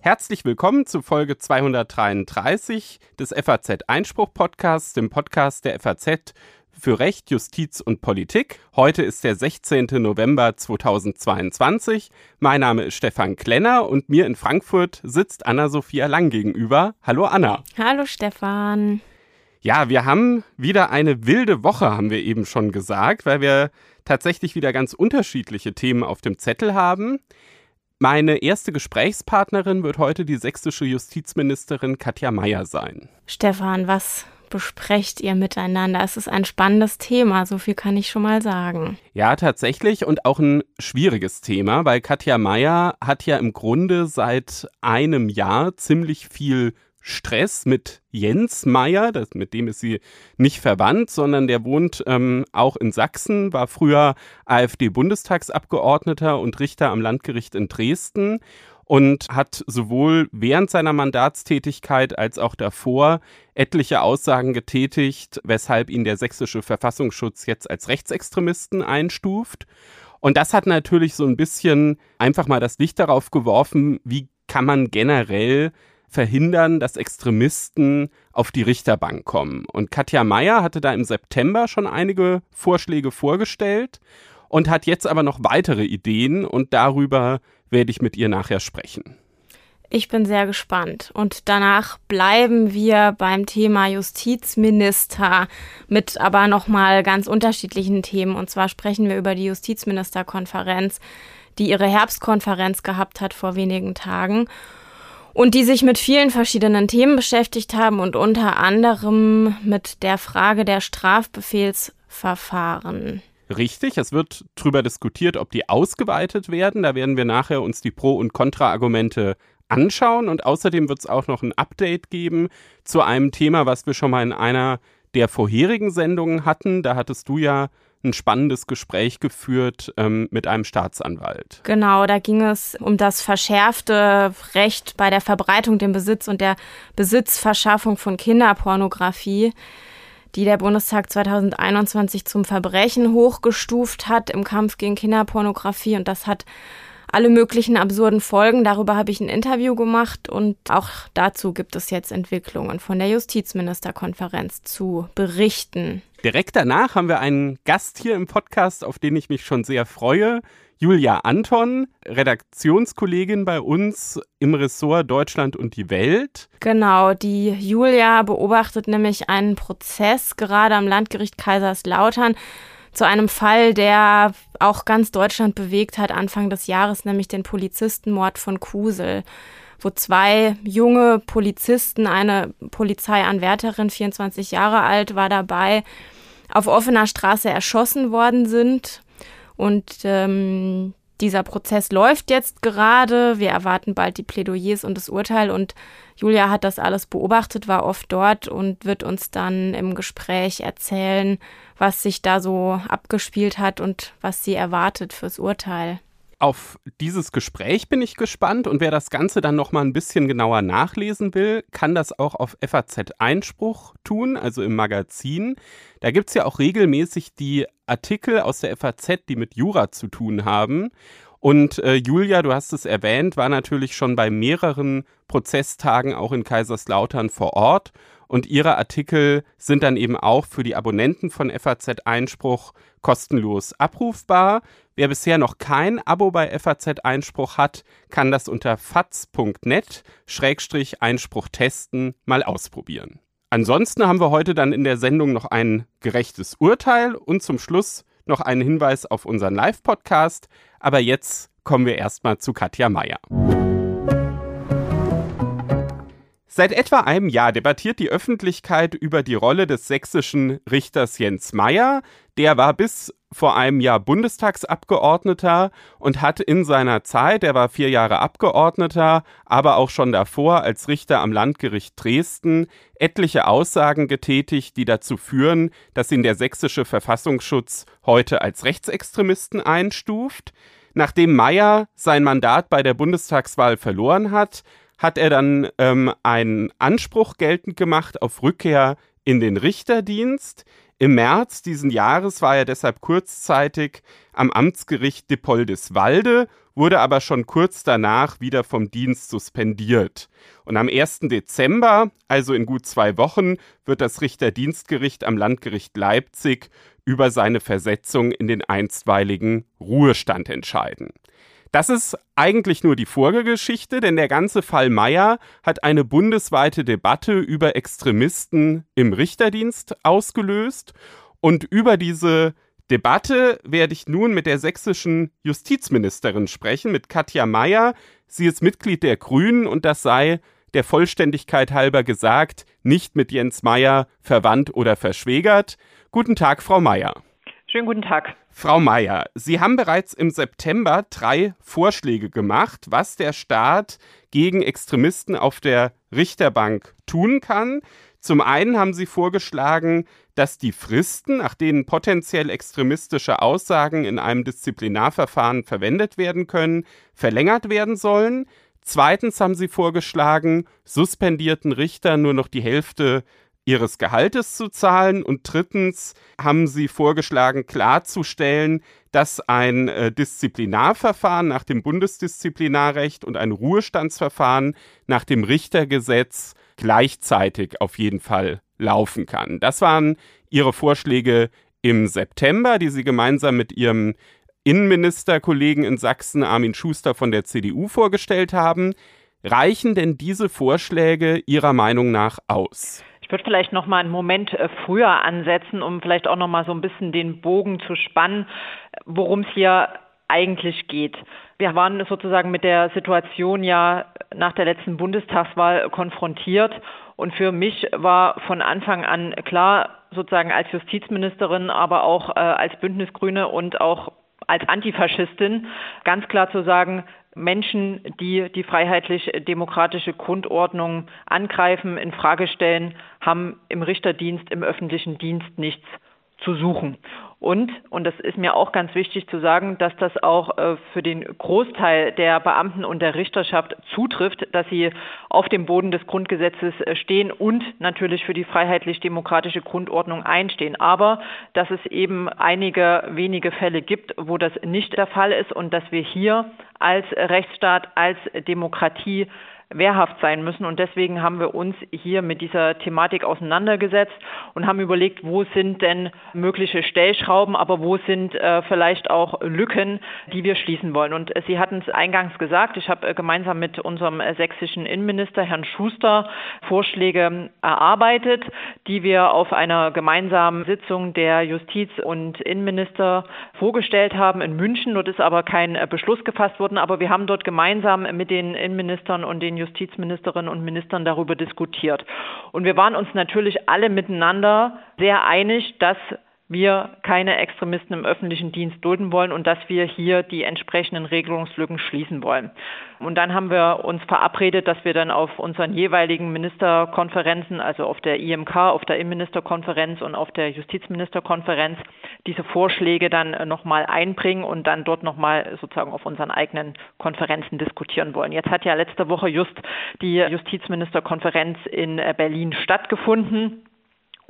Herzlich willkommen zu Folge 233 des FAZ Einspruch Podcasts, dem Podcast der FAZ für Recht, Justiz und Politik. Heute ist der 16. November 2022. Mein Name ist Stefan Klenner und mir in Frankfurt sitzt Anna-Sophia Lang gegenüber. Hallo Anna. Hallo Stefan. Ja, wir haben wieder eine wilde Woche, haben wir eben schon gesagt, weil wir tatsächlich wieder ganz unterschiedliche Themen auf dem Zettel haben. Meine erste Gesprächspartnerin wird heute die sächsische Justizministerin Katja Mayer sein. Stefan, was besprecht ihr miteinander? Es ist ein spannendes Thema, so viel kann ich schon mal sagen. Ja, tatsächlich und auch ein schwieriges Thema, weil Katja Mayer hat ja im Grunde seit einem Jahr ziemlich viel Stress mit Jens Meyer, das, mit dem ist sie nicht verwandt, sondern der wohnt ähm, auch in Sachsen, war früher AfD-Bundestagsabgeordneter und Richter am Landgericht in Dresden und hat sowohl während seiner Mandatstätigkeit als auch davor etliche Aussagen getätigt, weshalb ihn der sächsische Verfassungsschutz jetzt als Rechtsextremisten einstuft. Und das hat natürlich so ein bisschen einfach mal das Licht darauf geworfen, wie kann man generell verhindern, dass Extremisten auf die Richterbank kommen. Und Katja Mayer hatte da im September schon einige Vorschläge vorgestellt und hat jetzt aber noch weitere Ideen und darüber werde ich mit ihr nachher sprechen. Ich bin sehr gespannt. Und danach bleiben wir beim Thema Justizminister mit aber nochmal ganz unterschiedlichen Themen. Und zwar sprechen wir über die Justizministerkonferenz, die ihre Herbstkonferenz gehabt hat vor wenigen Tagen und die sich mit vielen verschiedenen Themen beschäftigt haben und unter anderem mit der Frage der Strafbefehlsverfahren. Richtig, es wird darüber diskutiert, ob die ausgeweitet werden. Da werden wir nachher uns die Pro- und Kontra-Argumente anschauen und außerdem wird es auch noch ein Update geben zu einem Thema, was wir schon mal in einer der vorherigen Sendungen hatten. Da hattest du ja ein spannendes Gespräch geführt ähm, mit einem Staatsanwalt. Genau, da ging es um das verschärfte Recht bei der Verbreitung, dem Besitz und der Besitzverschaffung von Kinderpornografie, die der Bundestag 2021 zum Verbrechen hochgestuft hat im Kampf gegen Kinderpornografie. Und das hat alle möglichen absurden Folgen. Darüber habe ich ein Interview gemacht und auch dazu gibt es jetzt Entwicklungen von der Justizministerkonferenz zu berichten. Direkt danach haben wir einen Gast hier im Podcast, auf den ich mich schon sehr freue. Julia Anton, Redaktionskollegin bei uns im Ressort Deutschland und die Welt. Genau, die Julia beobachtet nämlich einen Prozess gerade am Landgericht Kaiserslautern zu einem Fall, der auch ganz Deutschland bewegt hat Anfang des Jahres, nämlich den Polizistenmord von Kusel, wo zwei junge Polizisten, eine Polizeianwärterin, 24 Jahre alt, war dabei, auf offener Straße erschossen worden sind. Und ähm, dieser Prozess läuft jetzt gerade. Wir erwarten bald die Plädoyers und das Urteil. Und Julia hat das alles beobachtet, war oft dort und wird uns dann im Gespräch erzählen, was sich da so abgespielt hat und was sie erwartet fürs Urteil. Auf dieses Gespräch bin ich gespannt und wer das Ganze dann noch mal ein bisschen genauer nachlesen will, kann das auch auf FAZ Einspruch tun, also im Magazin. Da gibt es ja auch regelmäßig die Artikel aus der FAZ, die mit Jura zu tun haben. Und äh, Julia, du hast es erwähnt, war natürlich schon bei mehreren Prozesstagen auch in Kaiserslautern vor Ort. Und ihre Artikel sind dann eben auch für die Abonnenten von FAZ Einspruch kostenlos abrufbar. Wer bisher noch kein Abo bei FAZ Einspruch hat, kann das unter faz.net-einspruch testen mal ausprobieren. Ansonsten haben wir heute dann in der Sendung noch ein gerechtes Urteil und zum Schluss noch einen Hinweis auf unseren Live-Podcast. Aber jetzt kommen wir erstmal zu Katja Mayer. Seit etwa einem Jahr debattiert die Öffentlichkeit über die Rolle des sächsischen Richters Jens Meyer. Der war bis vor einem Jahr Bundestagsabgeordneter und hat in seiner Zeit, er war vier Jahre Abgeordneter, aber auch schon davor als Richter am Landgericht Dresden, etliche Aussagen getätigt, die dazu führen, dass ihn der sächsische Verfassungsschutz heute als Rechtsextremisten einstuft. Nachdem Meyer sein Mandat bei der Bundestagswahl verloren hat, hat er dann ähm, einen Anspruch geltend gemacht auf Rückkehr in den Richterdienst. Im März diesen Jahres war er deshalb kurzzeitig am Amtsgericht Dippoldiswalde, wurde aber schon kurz danach wieder vom Dienst suspendiert. Und am 1. Dezember, also in gut zwei Wochen, wird das Richterdienstgericht am Landgericht Leipzig über seine Versetzung in den einstweiligen Ruhestand entscheiden. Das ist eigentlich nur die Vorgeschichte, denn der ganze Fall Meyer hat eine bundesweite Debatte über Extremisten im Richterdienst ausgelöst. Und über diese Debatte werde ich nun mit der sächsischen Justizministerin sprechen, mit Katja Mayer. Sie ist Mitglied der Grünen und das sei der Vollständigkeit halber gesagt, nicht mit Jens Meyer verwandt oder verschwägert. Guten Tag, Frau Mayer. Schönen guten Tag. Frau Mayer, Sie haben bereits im September drei Vorschläge gemacht, was der Staat gegen Extremisten auf der Richterbank tun kann. Zum einen haben Sie vorgeschlagen, dass die Fristen, nach denen potenziell extremistische Aussagen in einem Disziplinarverfahren verwendet werden können, verlängert werden sollen. Zweitens haben Sie vorgeschlagen, suspendierten Richtern nur noch die Hälfte ihres Gehaltes zu zahlen und drittens haben sie vorgeschlagen klarzustellen, dass ein äh, Disziplinarverfahren nach dem Bundesdisziplinarrecht und ein Ruhestandsverfahren nach dem Richtergesetz gleichzeitig auf jeden Fall laufen kann. Das waren ihre Vorschläge im September, die sie gemeinsam mit ihrem Innenministerkollegen in Sachsen Armin Schuster von der CDU vorgestellt haben. Reichen denn diese Vorschläge Ihrer Meinung nach aus? Würde vielleicht noch mal einen Moment äh, früher ansetzen, um vielleicht auch noch mal so ein bisschen den Bogen zu spannen, worum es hier eigentlich geht. Wir waren sozusagen mit der Situation ja nach der letzten Bundestagswahl konfrontiert und für mich war von Anfang an klar, sozusagen als Justizministerin, aber auch äh, als Bündnisgrüne und auch als Antifaschistin ganz klar zu sagen, Menschen, die die freiheitlich-demokratische Grundordnung angreifen, in Frage stellen, haben im Richterdienst, im öffentlichen Dienst nichts zu suchen. Und, und das ist mir auch ganz wichtig zu sagen, dass das auch äh, für den Großteil der Beamten und der Richterschaft zutrifft, dass sie auf dem Boden des Grundgesetzes äh, stehen und natürlich für die freiheitlich-demokratische Grundordnung einstehen. Aber dass es eben einige wenige Fälle gibt, wo das nicht der Fall ist und dass wir hier als Rechtsstaat, als Demokratie wehrhaft sein müssen. Und deswegen haben wir uns hier mit dieser Thematik auseinandergesetzt und haben überlegt, wo sind denn mögliche Stellschrauben, aber wo sind äh, vielleicht auch Lücken, die wir schließen wollen. Und Sie hatten es eingangs gesagt, ich habe äh, gemeinsam mit unserem äh, sächsischen Innenminister, Herrn Schuster, Vorschläge erarbeitet, die wir auf einer gemeinsamen Sitzung der Justiz- und Innenminister vorgestellt haben in München. Dort ist aber kein äh, Beschluss gefasst worden, aber wir haben dort gemeinsam mit den Innenministern und den Justizministerinnen und Ministern darüber diskutiert. Und wir waren uns natürlich alle miteinander sehr einig, dass wir keine Extremisten im öffentlichen Dienst dulden wollen und dass wir hier die entsprechenden Regelungslücken schließen wollen. Und dann haben wir uns verabredet, dass wir dann auf unseren jeweiligen Ministerkonferenzen, also auf der IMK, auf der Innenministerkonferenz und auf der Justizministerkonferenz, diese Vorschläge dann nochmal einbringen und dann dort nochmal sozusagen auf unseren eigenen Konferenzen diskutieren wollen. Jetzt hat ja letzte Woche just die Justizministerkonferenz in Berlin stattgefunden.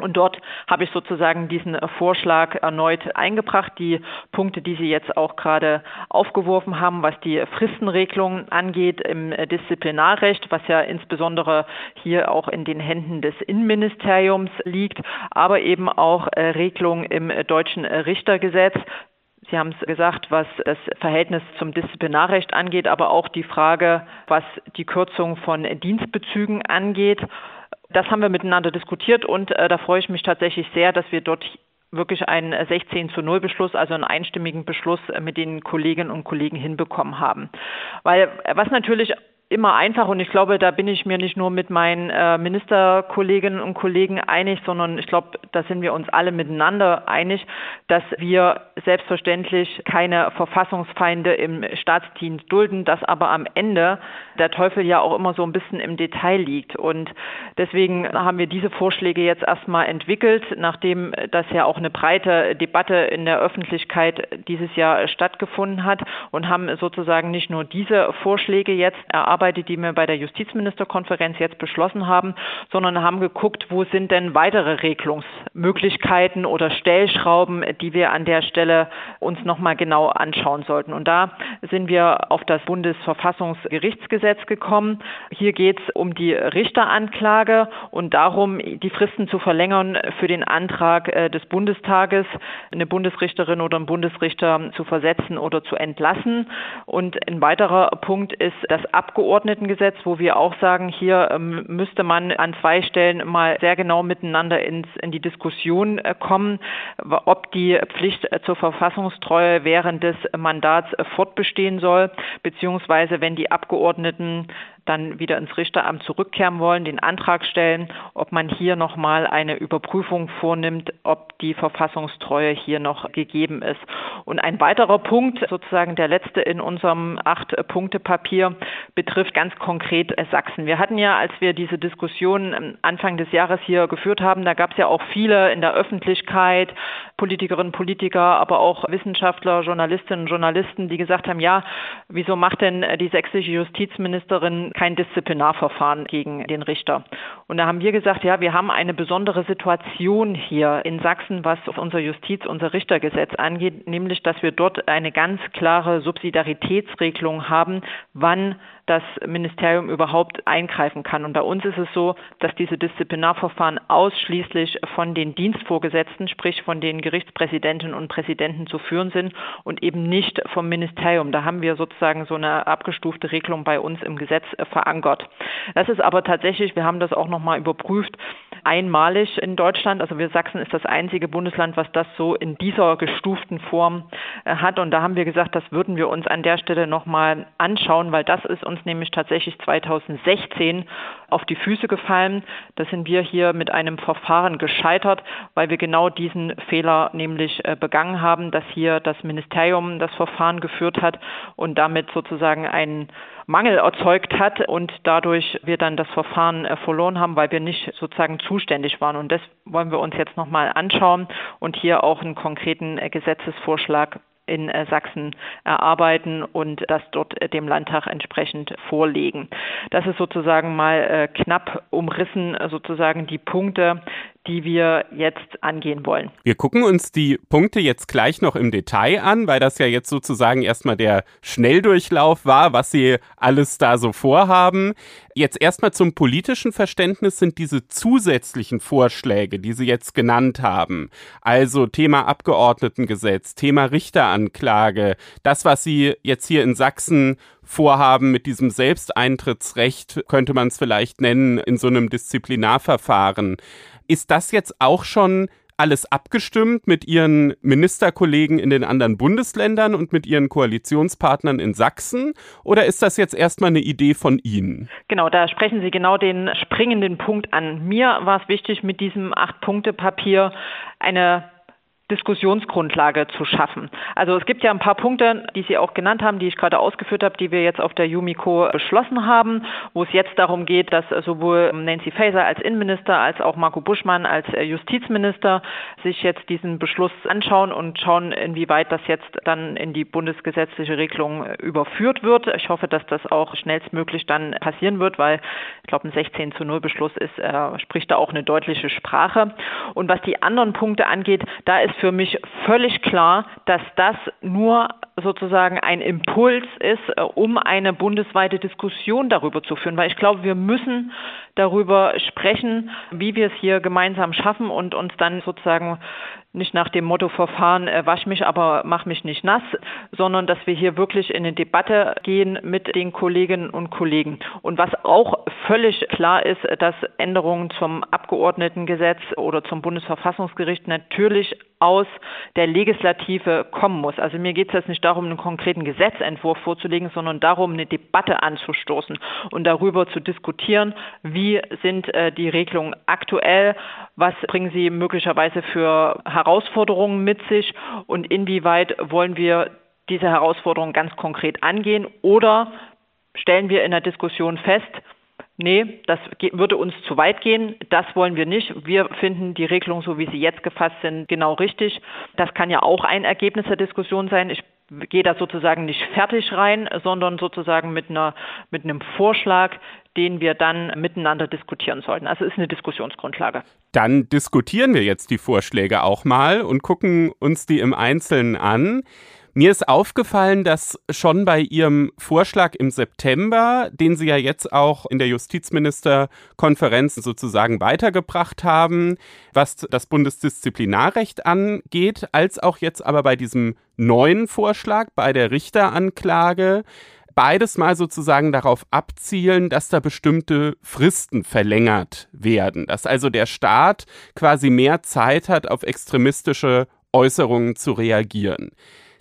Und dort habe ich sozusagen diesen Vorschlag erneut eingebracht. Die Punkte, die Sie jetzt auch gerade aufgeworfen haben, was die Fristenregelung angeht im Disziplinarrecht, was ja insbesondere hier auch in den Händen des Innenministeriums liegt, aber eben auch äh, Regelungen im deutschen Richtergesetz, Sie haben es gesagt, was das Verhältnis zum Disziplinarrecht angeht, aber auch die Frage, was die Kürzung von Dienstbezügen angeht. Das haben wir miteinander diskutiert und äh, da freue ich mich tatsächlich sehr, dass wir dort wirklich einen 16 zu 0 Beschluss, also einen einstimmigen Beschluss äh, mit den Kolleginnen und Kollegen hinbekommen haben. Weil äh, was natürlich immer einfach und ich glaube, da bin ich mir nicht nur mit meinen äh, Ministerkolleginnen und Kollegen einig, sondern ich glaube, da sind wir uns alle miteinander einig, dass wir selbstverständlich keine Verfassungsfeinde im Staatsdienst dulden, dass aber am Ende der Teufel ja auch immer so ein bisschen im Detail liegt. Und deswegen haben wir diese Vorschläge jetzt erstmal entwickelt, nachdem das ja auch eine breite Debatte in der Öffentlichkeit dieses Jahr stattgefunden hat und haben sozusagen nicht nur diese Vorschläge jetzt erarbeitet, erarbeitet, die wir bei der Justizministerkonferenz jetzt beschlossen haben, sondern haben geguckt, wo sind denn weitere Regelungsmöglichkeiten oder Stellschrauben, die wir an der Stelle uns nochmal genau anschauen sollten. Und da sind wir auf das Bundesverfassungsgerichtsgesetz gekommen. Hier geht es um die Richteranklage und darum, die Fristen zu verlängern für den Antrag äh, des Bundestages, eine Bundesrichterin oder einen Bundesrichter zu versetzen oder zu entlassen. Und ein weiterer Punkt ist das Abgeordnetengesetz, wo wir auch sagen, hier ähm, müsste man an zwei Stellen mal sehr genau miteinander ins, in die Diskussion äh, kommen, ob die Pflicht zur Verfassungstreue während des Mandats fortbestehen soll, beziehungsweise wenn die Abgeordneten dann wieder ins Richteramt zurückkehren wollen, den Antrag stellen, ob man hier nochmal eine Überprüfung vornimmt, ob die Verfassungstreue hier noch gegeben ist. Und ein weiterer Punkt, sozusagen der letzte in unserem Acht-Punkte-Papier, betrifft ganz konkret Sachsen. Wir hatten ja, als wir diese Diskussion Anfang des Jahres hier geführt haben, da gab es ja auch viele in der Öffentlichkeit, Politikerinnen, Politiker, aber auch Wissenschaftler, Journalistinnen und Journalisten, die gesagt haben, ja, wieso macht denn die sächsische Justizministerin kein Disziplinarverfahren gegen den Richter. Und da haben wir gesagt, ja, wir haben eine besondere Situation hier in Sachsen, was unser Justiz, unser Richtergesetz angeht, nämlich, dass wir dort eine ganz klare Subsidiaritätsregelung haben, wann das Ministerium überhaupt eingreifen kann. Und bei uns ist es so, dass diese Disziplinarverfahren ausschließlich von den Dienstvorgesetzten, sprich von den Gerichtspräsidentinnen und Präsidenten zu führen sind und eben nicht vom Ministerium. Da haben wir sozusagen so eine abgestufte Regelung bei uns im Gesetz verankert. Das ist aber tatsächlich, wir haben das auch nochmal überprüft, einmalig in Deutschland. Also wir Sachsen ist das einzige Bundesland, was das so in dieser gestuften Form äh, hat. Und da haben wir gesagt, das würden wir uns an der Stelle nochmal anschauen, weil das ist uns nämlich tatsächlich 2016 auf die Füße gefallen. Da sind wir hier mit einem Verfahren gescheitert, weil wir genau diesen Fehler nämlich äh, begangen haben, dass hier das Ministerium das Verfahren geführt hat und damit sozusagen einen Mangel erzeugt hat und dadurch wir dann das Verfahren äh, verloren haben, weil wir nicht sozusagen zuständig waren. Und das wollen wir uns jetzt nochmal anschauen und hier auch einen konkreten äh, Gesetzesvorschlag in äh, Sachsen erarbeiten und das dort dem Landtag entsprechend vorlegen. Das ist sozusagen mal knapp umrissen, sozusagen die Punkte, die wir jetzt angehen wollen. Wir gucken uns die Punkte jetzt gleich noch im Detail an, weil das ja jetzt sozusagen erstmal der Schnelldurchlauf war, was Sie alles da so vorhaben. Jetzt erstmal zum politischen Verständnis sind diese zusätzlichen Vorschläge, die Sie jetzt genannt haben, also Thema Abgeordnetengesetz, Thema Richteranklage, das, was Sie jetzt hier in Sachsen vorhaben mit diesem Selbsteintrittsrecht, könnte man es vielleicht nennen, in so einem Disziplinarverfahren. Ist das jetzt auch schon alles abgestimmt mit Ihren Ministerkollegen in den anderen Bundesländern und mit Ihren Koalitionspartnern in Sachsen? Oder ist das jetzt erstmal eine Idee von Ihnen? Genau, da sprechen Sie genau den springenden Punkt an. Mir war es wichtig, mit diesem Acht-Punkte-Papier eine Diskussionsgrundlage zu schaffen. Also es gibt ja ein paar Punkte, die Sie auch genannt haben, die ich gerade ausgeführt habe, die wir jetzt auf der Yumiko beschlossen haben, wo es jetzt darum geht, dass sowohl Nancy Faeser als Innenminister als auch Marco Buschmann als Justizminister sich jetzt diesen Beschluss anschauen und schauen, inwieweit das jetzt dann in die bundesgesetzliche Regelung überführt wird. Ich hoffe, dass das auch schnellstmöglich dann passieren wird, weil ich glaube, ein 16 zu 0 Beschluss ist, äh, spricht da auch eine deutliche Sprache. Und was die anderen Punkte angeht, da ist für mich völlig klar, dass das nur sozusagen ein Impuls ist, äh, um eine bundesweite Diskussion darüber zu führen, weil ich glaube, wir müssen darüber sprechen, wie wir es hier gemeinsam schaffen und uns dann sozusagen nicht nach dem Motto Verfahren, äh, wasch mich, aber mach mich nicht nass, sondern dass wir hier wirklich in eine Debatte gehen mit den Kolleginnen und Kollegen. Und was auch völlig klar ist, dass Änderungen zum Abgeordnetengesetz oder zum Bundesverfassungsgericht natürlich aus der Legislative kommen muss. Also mir geht es jetzt nicht darum, einen konkreten Gesetzentwurf vorzulegen, sondern darum, eine Debatte anzustoßen und darüber zu diskutieren, wie sind äh, die Regelungen aktuell, was bringen sie möglicherweise für Herausforderungen mit sich und inwieweit wollen wir diese Herausforderungen ganz konkret angehen oder stellen wir in der Diskussion fest, nee, das würde uns zu weit gehen, das wollen wir nicht. Wir finden die Regelungen, so wie sie jetzt gefasst sind, genau richtig. Das kann ja auch ein Ergebnis der Diskussion sein. Ich gehe da sozusagen nicht fertig rein, sondern sozusagen mit einer mit einem Vorschlag, den wir dann miteinander diskutieren sollten. Also ist eine Diskussionsgrundlage. Dann diskutieren wir jetzt die Vorschläge auch mal und gucken uns die im Einzelnen an. Mir ist aufgefallen, dass schon bei Ihrem Vorschlag im September, den Sie ja jetzt auch in der Justizministerkonferenz sozusagen weitergebracht haben, was das Bundesdisziplinarrecht angeht, als auch jetzt aber bei diesem neuen Vorschlag bei der Richteranklage, beides mal sozusagen darauf abzielen, dass da bestimmte Fristen verlängert werden, dass also der Staat quasi mehr Zeit hat, auf extremistische Äußerungen zu reagieren.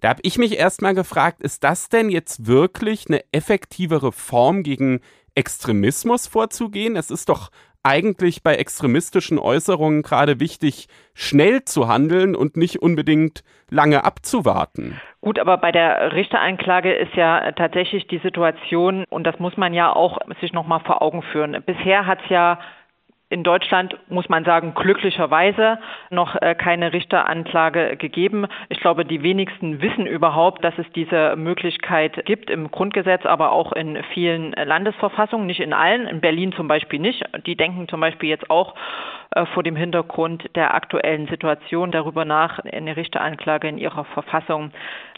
Da habe ich mich erstmal gefragt, ist das denn jetzt wirklich eine effektivere Form gegen Extremismus vorzugehen? Es ist doch eigentlich bei extremistischen Äußerungen gerade wichtig, schnell zu handeln und nicht unbedingt lange abzuwarten. Gut, aber bei der Richteranklage ist ja tatsächlich die Situation, und das muss man ja auch sich nochmal vor Augen führen. Bisher hat es ja in Deutschland muss man sagen, glücklicherweise noch äh, keine Richteranklage gegeben. Ich glaube, die wenigsten wissen überhaupt, dass es diese Möglichkeit gibt im Grundgesetz, aber auch in vielen Landesverfassungen, nicht in allen, in Berlin zum Beispiel nicht. Die denken zum Beispiel jetzt auch vor dem Hintergrund der aktuellen Situation darüber nach, eine Richteranklage in ihrer Verfassung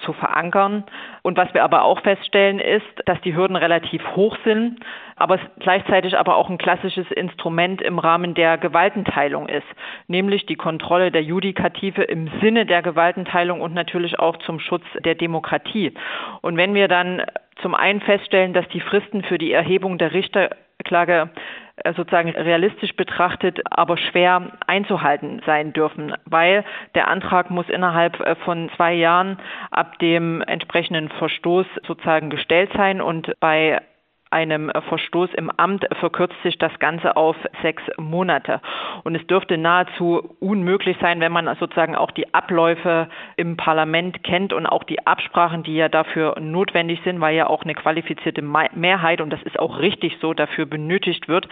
zu verankern. Und was wir aber auch feststellen, ist, dass die Hürden relativ hoch sind, aber gleichzeitig aber auch ein klassisches Instrument im Rahmen der Gewaltenteilung ist, nämlich die Kontrolle der Judikative im Sinne der Gewaltenteilung und natürlich auch zum Schutz der Demokratie. Und wenn wir dann zum einen feststellen, dass die Fristen für die Erhebung der Richterklage äh, sozusagen realistisch betrachtet, aber schwer einzuhalten sein dürfen, weil der Antrag muss innerhalb äh, von zwei Jahren ab dem entsprechenden Verstoß sozusagen gestellt sein und bei einem Verstoß im Amt verkürzt sich das Ganze auf sechs Monate. Und es dürfte nahezu unmöglich sein, wenn man sozusagen auch die Abläufe im Parlament kennt und auch die Absprachen, die ja dafür notwendig sind, weil ja auch eine qualifizierte Mehrheit, und das ist auch richtig so, dafür benötigt wird,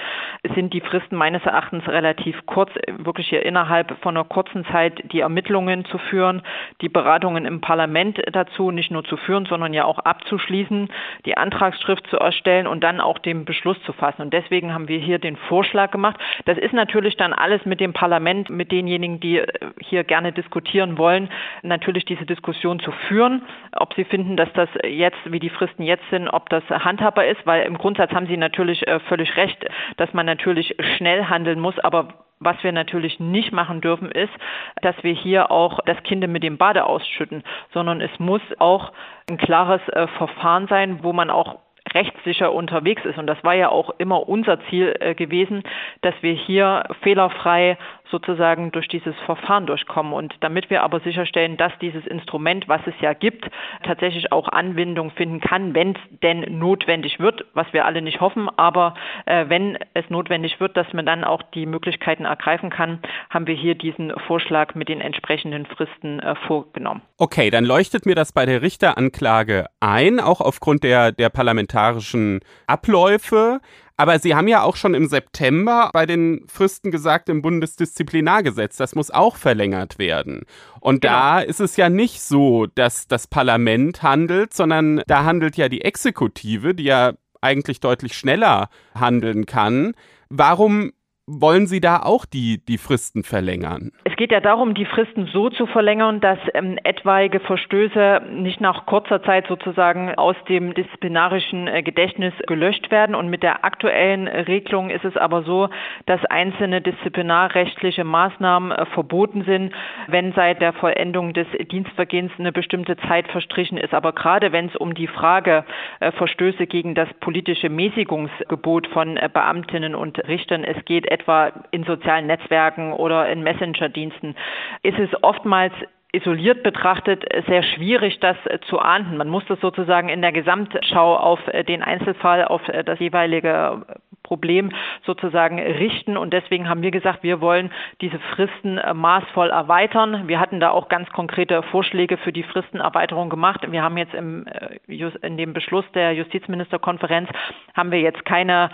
sind die Fristen meines Erachtens relativ kurz, wirklich hier innerhalb von einer kurzen Zeit die Ermittlungen zu führen, die Beratungen im Parlament dazu nicht nur zu führen, sondern ja auch abzuschließen, die Antragsschrift zu erstellen und dann auch den Beschluss zu fassen. Und deswegen haben wir hier den Vorschlag gemacht. Das ist natürlich dann alles mit dem Parlament, mit denjenigen, die äh, hier gerne diskutieren wollen, natürlich diese Diskussion zu führen, ob sie finden, dass das jetzt, wie die Fristen jetzt sind, ob das handhabbar ist, weil im Grundsatz haben Sie natürlich äh, völlig recht, dass man natürlich schnell handeln muss, aber was wir natürlich nicht machen dürfen, ist, dass wir hier auch das Kind mit dem Bade ausschütten, sondern es muss auch ein klares äh, Verfahren sein, wo man auch rechtssicher unterwegs ist. Und das war ja auch immer unser Ziel äh, gewesen, dass wir hier fehlerfrei sozusagen durch dieses Verfahren durchkommen. Und damit wir aber sicherstellen, dass dieses Instrument, was es ja gibt, tatsächlich auch Anwendung finden kann, wenn es denn notwendig wird, was wir alle nicht hoffen, aber äh, wenn es notwendig wird, dass man dann auch die Möglichkeiten ergreifen kann, haben wir hier diesen Vorschlag mit den entsprechenden Fristen äh, vorgenommen. Okay, dann leuchtet mir das bei der Richteranklage ein, auch aufgrund der, der parlamentarischen Abläufe. Aber Sie haben ja auch schon im September bei den Fristen gesagt im Bundesdisziplinargesetz, das muss auch verlängert werden. Und genau. da ist es ja nicht so, dass das Parlament handelt, sondern da handelt ja die Exekutive, die ja eigentlich deutlich schneller handeln kann. Warum wollen Sie da auch die, die Fristen verlängern? Es geht ja darum, die Fristen so zu verlängern, dass ähm, etwaige Verstöße nicht nach kurzer Zeit sozusagen aus dem disziplinarischen äh, Gedächtnis gelöscht werden. Und mit der aktuellen Regelung ist es aber so, dass einzelne disziplinarrechtliche Maßnahmen äh, verboten sind, wenn seit der Vollendung des Dienstvergehens eine bestimmte Zeit verstrichen ist. Aber gerade wenn es um die Frage äh, Verstöße gegen das politische Mäßigungsgebot von äh, Beamtinnen und Richtern es geht, etwa in sozialen Netzwerken oder in Messenger-Diensten, ist es oftmals isoliert betrachtet sehr schwierig, das zu ahnden. Man muss das sozusagen in der Gesamtschau auf den Einzelfall, auf das jeweilige Problem sozusagen richten. Und deswegen haben wir gesagt, wir wollen diese Fristen maßvoll erweitern. Wir hatten da auch ganz konkrete Vorschläge für die Fristenerweiterung gemacht. Wir haben jetzt im, in dem Beschluss der Justizministerkonferenz haben wir jetzt keine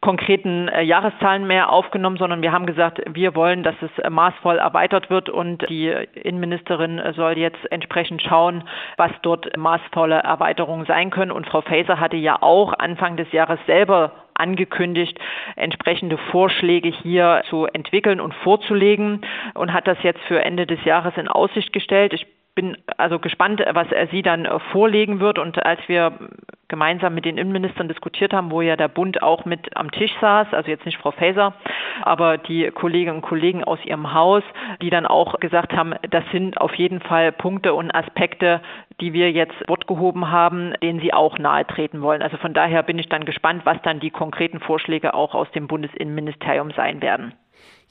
konkreten äh, Jahreszahlen mehr aufgenommen, sondern wir haben gesagt, wir wollen, dass es äh, maßvoll erweitert wird und die Innenministerin äh, soll jetzt entsprechend schauen, was dort maßvolle Erweiterungen sein können. Und Frau Faeser hatte ja auch Anfang des Jahres selber angekündigt, entsprechende Vorschläge hier zu entwickeln und vorzulegen und hat das jetzt für Ende des Jahres in Aussicht gestellt. Ich bin also gespannt, was er sie dann vorlegen wird. Und als wir gemeinsam mit den Innenministern diskutiert haben, wo ja der Bund auch mit am Tisch saß, also jetzt nicht Frau Faeser, aber die Kolleginnen und Kollegen aus ihrem Haus, die dann auch gesagt haben, das sind auf jeden Fall Punkte und Aspekte, die wir jetzt Wort gehoben haben, denen sie auch nahe treten wollen. Also von daher bin ich dann gespannt, was dann die konkreten Vorschläge auch aus dem Bundesinnenministerium sein werden.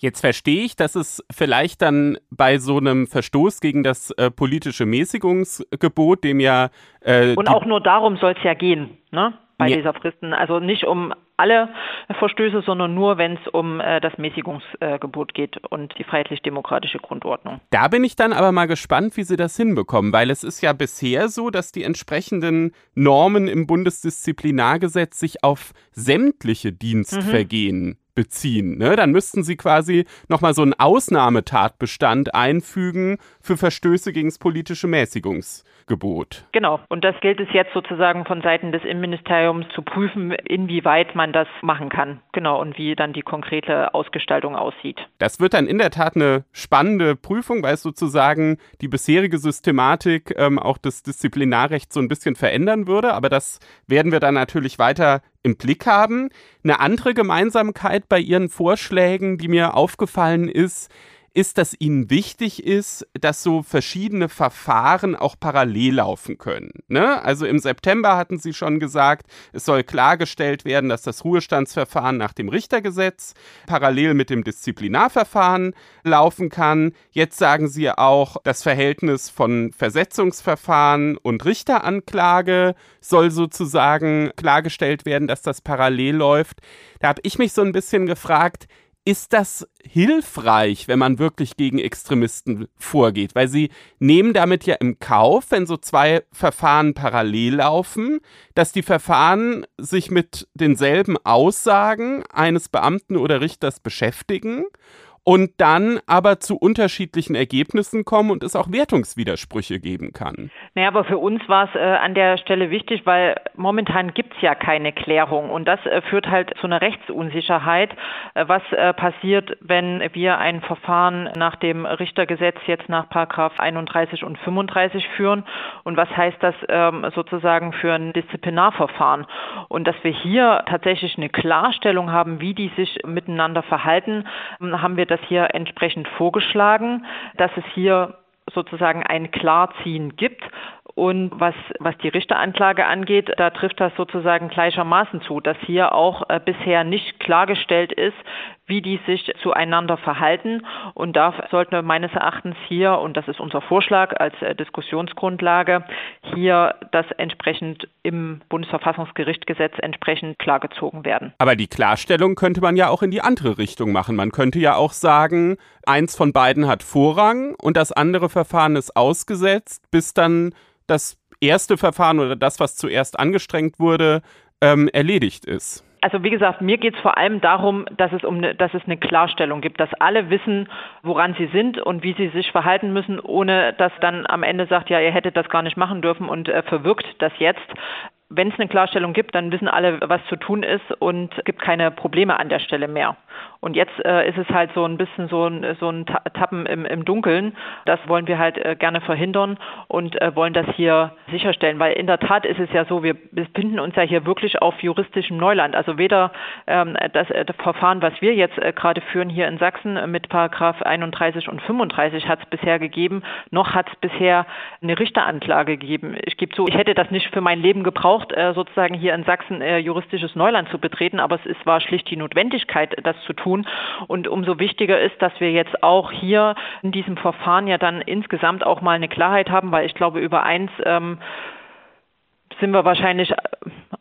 Jetzt verstehe ich, dass es vielleicht dann bei so einem Verstoß gegen das äh, politische Mäßigungsgebot, dem ja. Äh, Und auch nur darum soll es ja gehen, ne? Bei ja. dieser Fristen. Also nicht um alle Verstöße, sondern nur, wenn es um äh, das Mäßigungsgebot geht und die freiheitlich-demokratische Grundordnung. Da bin ich dann aber mal gespannt, wie Sie das hinbekommen, weil es ist ja bisher so, dass die entsprechenden Normen im Bundesdisziplinargesetz sich auf sämtliche Dienstvergehen mhm beziehen. Ne? Dann müssten sie quasi nochmal so einen Ausnahmetatbestand einfügen für Verstöße gegen das politische Mäßigungsgebot. Genau. Und das gilt es jetzt sozusagen von Seiten des Innenministeriums zu prüfen, inwieweit man das machen kann. Genau. Und wie dann die konkrete Ausgestaltung aussieht. Das wird dann in der Tat eine spannende Prüfung, weil es sozusagen die bisherige Systematik ähm, auch des Disziplinarrechts so ein bisschen verändern würde. Aber das werden wir dann natürlich weiter im Blick haben. Eine andere Gemeinsamkeit bei Ihren Vorschlägen, die mir aufgefallen ist, ist, dass ihnen wichtig ist, dass so verschiedene Verfahren auch parallel laufen können. Ne? Also im September hatten sie schon gesagt, es soll klargestellt werden, dass das Ruhestandsverfahren nach dem Richtergesetz parallel mit dem Disziplinarverfahren laufen kann. Jetzt sagen sie auch, das Verhältnis von Versetzungsverfahren und Richteranklage soll sozusagen klargestellt werden, dass das parallel läuft. Da habe ich mich so ein bisschen gefragt, ist das hilfreich, wenn man wirklich gegen Extremisten vorgeht? Weil sie nehmen damit ja im Kauf, wenn so zwei Verfahren parallel laufen, dass die Verfahren sich mit denselben Aussagen eines Beamten oder Richters beschäftigen und dann aber zu unterschiedlichen Ergebnissen kommen und es auch Wertungswidersprüche geben kann. Naja, aber für uns war es äh, an der Stelle wichtig, weil momentan gibt es ja keine Klärung und das äh, führt halt zu einer Rechtsunsicherheit. Äh, was äh, passiert, wenn wir ein Verfahren nach dem Richtergesetz jetzt nach Paragraph 31 und 35 führen und was heißt das ähm, sozusagen für ein Disziplinarverfahren? Und dass wir hier tatsächlich eine Klarstellung haben, wie die sich miteinander verhalten, haben wir das das hier entsprechend vorgeschlagen, dass es hier sozusagen ein Klarziehen gibt und was, was die Richteranklage angeht, da trifft das sozusagen gleichermaßen zu, dass hier auch äh, bisher nicht klargestellt ist, wie die sich zueinander verhalten. Und da sollten wir meines Erachtens hier, und das ist unser Vorschlag als äh, Diskussionsgrundlage, hier das entsprechend im Bundesverfassungsgerichtgesetz entsprechend klargezogen werden. Aber die Klarstellung könnte man ja auch in die andere Richtung machen. Man könnte ja auch sagen, eins von beiden hat Vorrang und das andere Verfahren ist ausgesetzt, bis dann das erste Verfahren oder das, was zuerst angestrengt wurde, ähm, erledigt ist. Also wie gesagt, mir geht es vor allem darum, dass es um eine, dass es eine Klarstellung gibt, dass alle wissen, woran sie sind und wie sie sich verhalten müssen, ohne dass dann am Ende sagt, ja, ihr hättet das gar nicht machen dürfen und äh, verwirkt das jetzt wenn es eine Klarstellung gibt, dann wissen alle, was zu tun ist und es gibt keine Probleme an der Stelle mehr. Und jetzt äh, ist es halt so ein bisschen so ein, so ein Tappen im, im Dunkeln. Das wollen wir halt äh, gerne verhindern und äh, wollen das hier sicherstellen, weil in der Tat ist es ja so, wir befinden uns ja hier wirklich auf juristischem Neuland. Also weder ähm, das, äh, das Verfahren, was wir jetzt äh, gerade führen hier in Sachsen mit Paragraph 31 und 35 hat es bisher gegeben, noch hat es bisher eine Richteranklage gegeben. Ich gebe zu, ich hätte das nicht für mein Leben gebraucht gebraucht, äh, sozusagen hier in Sachsen äh, juristisches Neuland zu betreten, aber es war schlicht die Notwendigkeit, das zu tun. Und umso wichtiger ist, dass wir jetzt auch hier in diesem Verfahren ja dann insgesamt auch mal eine Klarheit haben, weil ich glaube, über eins ähm, sind wir wahrscheinlich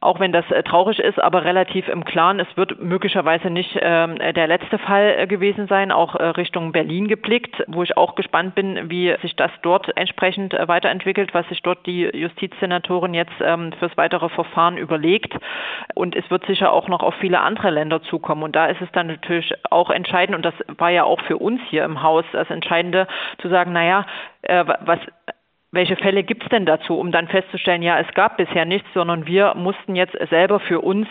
auch wenn das äh, traurig ist, aber relativ im Klaren. Es wird möglicherweise nicht äh, der letzte Fall äh, gewesen sein, auch Richtung Berlin geblickt, wo ich auch gespannt bin, wie sich das dort entsprechend weiterentwickelt, was sich dort die Justizsenatorin jetzt ähm, fürs weitere Verfahren überlegt. Und es wird sicher auch noch auf viele andere Länder zukommen. Und da ist es dann natürlich auch entscheidend, und das war ja auch für uns hier im Haus das Entscheidende, zu sagen, naja, was welche Fälle gibt es denn dazu, um dann festzustellen, ja, es gab bisher nichts, sondern wir mussten jetzt selber für uns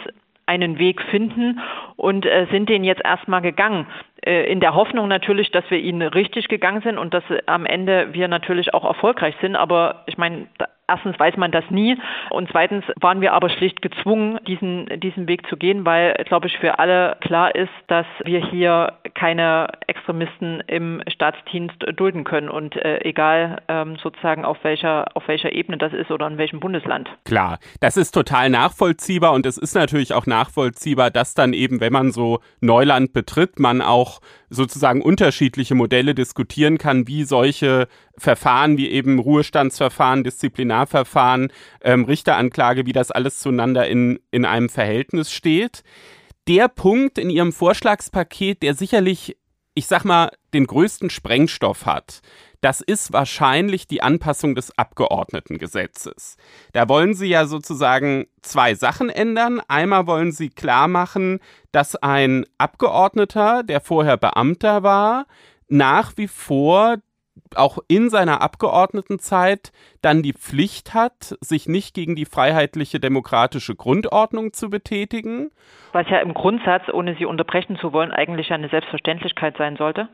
einen Weg finden und äh, sind den jetzt erstmal gegangen. Äh, in der Hoffnung natürlich, dass wir ihn richtig gegangen sind und dass am Ende wir natürlich auch erfolgreich sind. Aber ich meine, erstens weiß man das nie und zweitens waren wir aber schlicht gezwungen, diesen, diesen Weg zu gehen, weil, glaube ich, für alle klar ist, dass wir hier keine Extremisten im Staatsdienst dulden können und äh, egal ähm, sozusagen auf welcher, auf welcher Ebene das ist oder in welchem Bundesland. Klar, das ist total nachvollziehbar und es ist natürlich auch nachvollziehbar, dass dann eben, wenn man so Neuland betritt, man auch sozusagen unterschiedliche Modelle diskutieren kann, wie solche Verfahren wie eben Ruhestandsverfahren, Disziplinarverfahren, ähm, Richteranklage, wie das alles zueinander in, in einem Verhältnis steht. Der Punkt in Ihrem Vorschlagspaket, der sicherlich, ich sag mal, den größten Sprengstoff hat, das ist wahrscheinlich die Anpassung des Abgeordnetengesetzes. Da wollen Sie ja sozusagen zwei Sachen ändern. Einmal wollen Sie klar machen, dass ein Abgeordneter, der vorher Beamter war, nach wie vor auch in seiner Abgeordnetenzeit dann die Pflicht hat, sich nicht gegen die freiheitliche demokratische Grundordnung zu betätigen. Was ja im Grundsatz, ohne Sie unterbrechen zu wollen, eigentlich eine Selbstverständlichkeit sein sollte.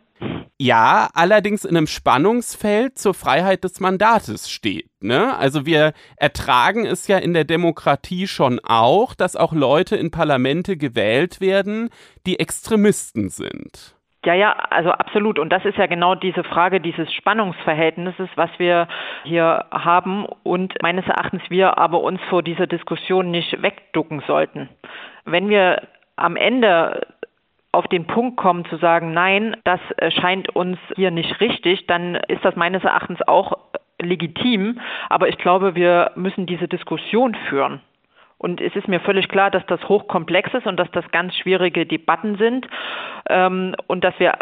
Ja, allerdings in einem Spannungsfeld zur Freiheit des Mandates steht. Ne? Also wir ertragen es ja in der Demokratie schon auch, dass auch Leute in Parlamente gewählt werden, die Extremisten sind. Ja, ja, also absolut. Und das ist ja genau diese Frage dieses Spannungsverhältnisses, was wir hier haben und meines Erachtens wir aber uns vor dieser Diskussion nicht wegducken sollten. Wenn wir am Ende auf den Punkt kommen zu sagen, nein, das scheint uns hier nicht richtig, dann ist das meines Erachtens auch legitim. Aber ich glaube, wir müssen diese Diskussion führen. Und es ist mir völlig klar, dass das hochkomplex ist und dass das ganz schwierige Debatten sind ähm, und dass wir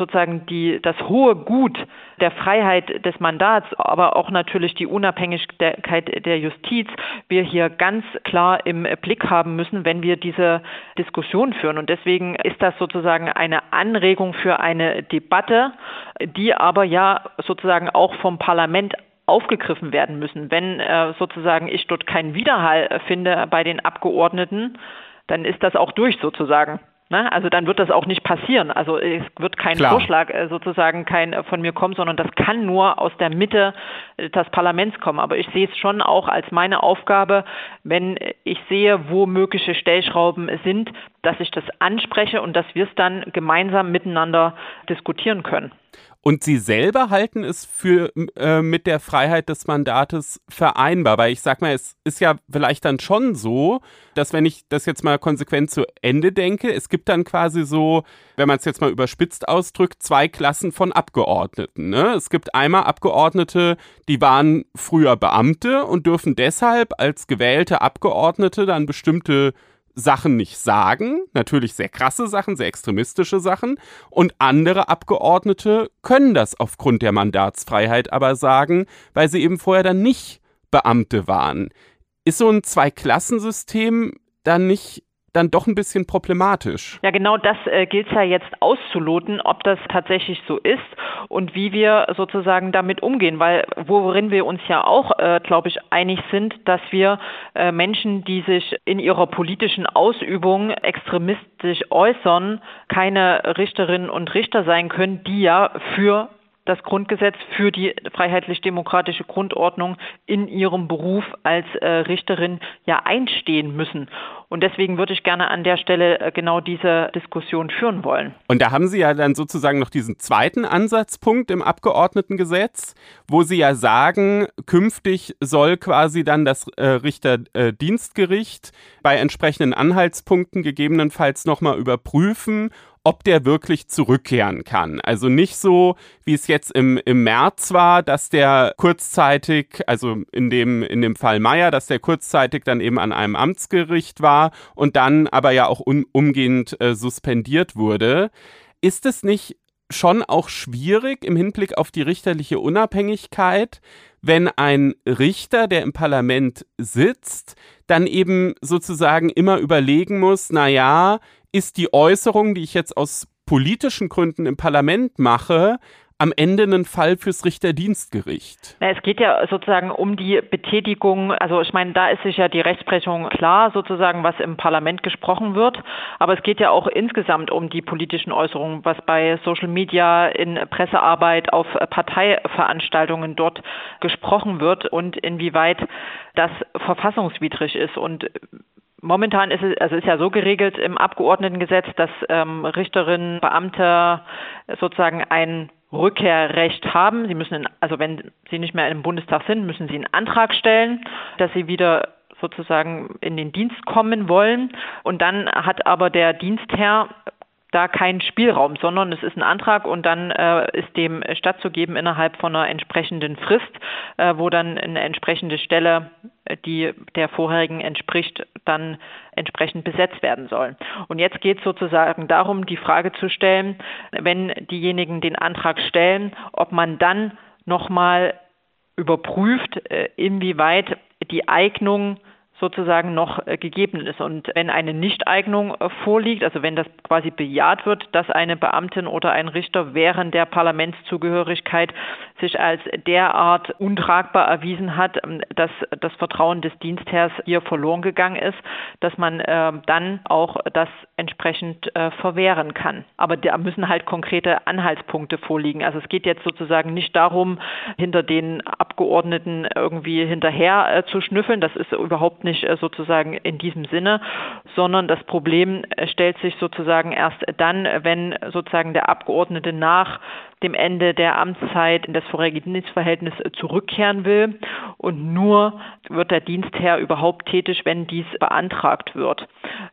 sozusagen die, das hohe Gut der Freiheit des Mandats, aber auch natürlich die Unabhängigkeit der Justiz, wir hier ganz klar im Blick haben müssen, wenn wir diese Diskussion führen. Und deswegen ist das sozusagen eine Anregung für eine Debatte, die aber ja sozusagen auch vom Parlament aufgegriffen werden müssen. Wenn äh, sozusagen ich dort keinen Widerhall finde bei den Abgeordneten, dann ist das auch durch sozusagen. Ne? Also dann wird das auch nicht passieren. Also es wird kein Klar. Vorschlag äh, sozusagen kein äh, von mir kommen, sondern das kann nur aus der Mitte des Parlaments kommen. Aber ich sehe es schon auch als meine Aufgabe, wenn ich sehe, wo mögliche Stellschrauben sind, dass ich das anspreche und dass wir es dann gemeinsam miteinander diskutieren können. Und sie selber halten es für äh, mit der Freiheit des Mandates vereinbar, weil ich sag mal, es ist ja vielleicht dann schon so, dass wenn ich das jetzt mal konsequent zu Ende denke, es gibt dann quasi so, wenn man es jetzt mal überspitzt ausdrückt, zwei Klassen von Abgeordneten. Ne? Es gibt einmal Abgeordnete, die waren früher Beamte und dürfen deshalb als gewählte Abgeordnete dann bestimmte Sachen nicht sagen, natürlich sehr krasse Sachen, sehr extremistische Sachen, und andere Abgeordnete können das aufgrund der Mandatsfreiheit aber sagen, weil sie eben vorher dann nicht Beamte waren. Ist so ein Zweiklassensystem dann nicht dann doch ein bisschen problematisch. Ja, genau das äh, gilt es ja jetzt auszuloten, ob das tatsächlich so ist und wie wir sozusagen damit umgehen, weil worin wir uns ja auch, äh, glaube ich, einig sind, dass wir äh, Menschen, die sich in ihrer politischen Ausübung extremistisch äußern, keine Richterinnen und Richter sein können, die ja für das Grundgesetz für die freiheitlich-demokratische Grundordnung in ihrem Beruf als äh, Richterin ja einstehen müssen. Und deswegen würde ich gerne an der Stelle äh, genau diese Diskussion führen wollen. Und da haben Sie ja dann sozusagen noch diesen zweiten Ansatzpunkt im Abgeordnetengesetz, wo Sie ja sagen, künftig soll quasi dann das äh, Richterdienstgericht bei entsprechenden Anhaltspunkten gegebenenfalls nochmal überprüfen, ob der wirklich zurückkehren kann. Also nicht so, wie es jetzt im, im März war, dass der kurzzeitig, also in dem, in dem Fall Meier, dass der kurzzeitig dann eben an einem Amtsgericht war und dann aber ja auch un, umgehend äh, suspendiert wurde. Ist es nicht schon auch schwierig im Hinblick auf die richterliche Unabhängigkeit, wenn ein Richter, der im Parlament sitzt, dann eben sozusagen immer überlegen muss, na ja, ist die Äußerung, die ich jetzt aus politischen Gründen im Parlament mache, am Ende ein Fall fürs Richterdienstgericht? Es geht ja sozusagen um die Betätigung. Also ich meine, da ist sich ja die Rechtsprechung klar, sozusagen, was im Parlament gesprochen wird. Aber es geht ja auch insgesamt um die politischen Äußerungen, was bei Social Media, in Pressearbeit, auf Parteiveranstaltungen dort gesprochen wird und inwieweit das verfassungswidrig ist. Und Momentan ist es, also ist ja so geregelt im Abgeordnetengesetz, dass ähm, Richterinnen, Beamte sozusagen ein Rückkehrrecht haben. Sie müssen, in, also wenn Sie nicht mehr im Bundestag sind, müssen Sie einen Antrag stellen, dass Sie wieder sozusagen in den Dienst kommen wollen. Und dann hat aber der Dienstherr da keinen Spielraum, sondern es ist ein Antrag und dann äh, ist dem stattzugeben innerhalb von einer entsprechenden Frist, äh, wo dann eine entsprechende Stelle, äh, die der vorherigen entspricht, dann entsprechend besetzt werden soll. Und jetzt geht es sozusagen darum, die Frage zu stellen, wenn diejenigen den Antrag stellen, ob man dann nochmal überprüft, äh, inwieweit die Eignung sozusagen noch äh, gegeben ist. Und wenn eine Nichteignung äh, vorliegt, also wenn das quasi bejaht wird, dass eine Beamtin oder ein Richter während der Parlamentszugehörigkeit sich als derart untragbar erwiesen hat, ähm, dass das Vertrauen des Dienstherrs hier verloren gegangen ist, dass man äh, dann auch das entsprechend verwehren kann. Aber da müssen halt konkrete Anhaltspunkte vorliegen. Also es geht jetzt sozusagen nicht darum, hinter den Abgeordneten irgendwie hinterher zu schnüffeln. Das ist überhaupt nicht äh, sozusagen in diesem Sinne, sondern das Problem äh, stellt sich sozusagen erst dann, wenn sozusagen der Abgeordnete nach dem Ende der Amtszeit in das vorherige Dienstverhältnis zurückkehren will. Und nur wird der Dienstherr überhaupt tätig, wenn dies beantragt wird.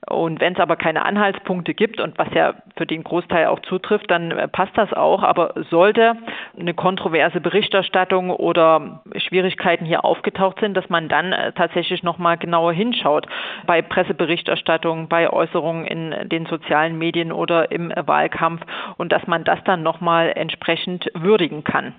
Und wenn es aber keine Anhaltspunkte gibt und was ja für den Großteil auch zutrifft, dann passt das auch. Aber sollte eine kontroverse Berichterstattung oder Schwierigkeiten hier aufgetaucht sind, dass man dann äh, tatsächlich nochmal genauer hinschaut bei Presseberichterstattung, bei Äußerungen in den sozialen Medien oder im Wahlkampf und dass man das dann nochmal entsprechend entsprechend würdigen kann.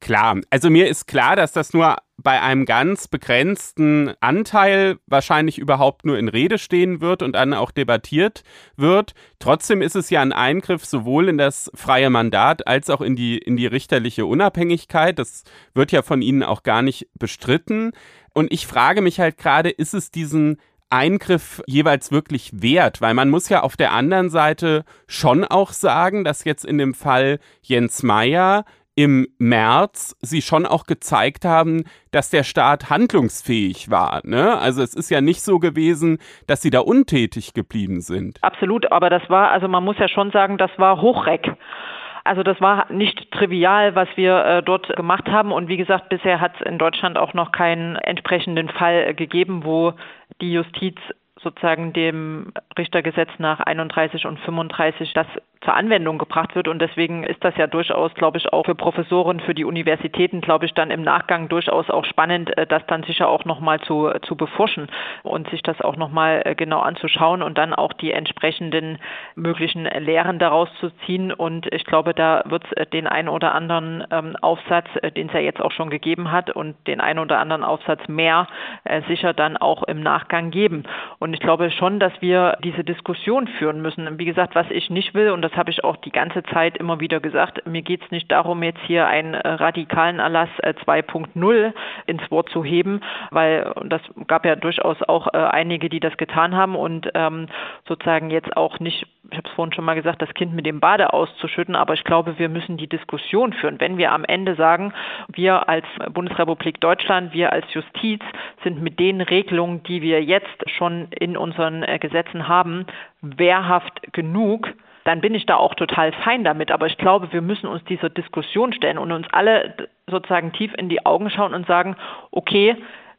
Klar, also mir ist klar, dass das nur bei einem ganz begrenzten Anteil wahrscheinlich überhaupt nur in Rede stehen wird und dann auch debattiert wird. Trotzdem ist es ja ein Eingriff sowohl in das freie Mandat als auch in die, in die richterliche Unabhängigkeit. Das wird ja von Ihnen auch gar nicht bestritten. Und ich frage mich halt gerade, ist es diesen Eingriff jeweils wirklich wert? Weil man muss ja auf der anderen Seite schon auch sagen, dass jetzt in dem Fall Jens Meyer im März sie schon auch gezeigt haben, dass der Staat handlungsfähig war. Ne? Also es ist ja nicht so gewesen, dass sie da untätig geblieben sind. Absolut, aber das war, also man muss ja schon sagen, das war Hochreck. Also das war nicht trivial, was wir äh, dort gemacht haben. Und wie gesagt, bisher hat es in Deutschland auch noch keinen entsprechenden Fall äh, gegeben, wo die Justiz sozusagen dem Richtergesetz nach 31 und 35 das zur Anwendung gebracht wird. Und deswegen ist das ja durchaus, glaube ich, auch für Professoren, für die Universitäten, glaube ich, dann im Nachgang durchaus auch spannend, äh, das dann sicher auch nochmal zu, zu beforschen und sich das auch nochmal äh, genau anzuschauen und dann auch die entsprechenden möglichen Lehren daraus zu ziehen. Und ich glaube, da wird es äh, den einen oder anderen ähm, Aufsatz, den es ja jetzt auch schon gegeben hat und den einen oder anderen Aufsatz mehr sicher dann auch im Nachgang geben. Und ich glaube schon, dass wir diese Diskussion führen müssen. Wie gesagt, was ich nicht will, und das habe ich auch die ganze Zeit immer wieder gesagt, mir geht es nicht darum, jetzt hier einen äh, radikalen Erlass 2.0 äh, ins Wort zu heben, weil das gab ja durchaus auch äh, einige, die das getan haben und ähm, sozusagen jetzt auch nicht, ich habe es vorhin schon mal gesagt, das Kind mit dem Bade auszuschütten, aber ich glaube, wir müssen die Diskussion führen. Wenn wir am Ende sagen, wir als Bundesrepublik Deutschland, wir als Justiz sind mit den Regelungen, die wir jetzt schon in unseren Gesetzen haben, wehrhaft genug, dann bin ich da auch total fein damit. Aber ich glaube, wir müssen uns dieser Diskussion stellen und uns alle sozusagen tief in die Augen schauen und sagen, okay,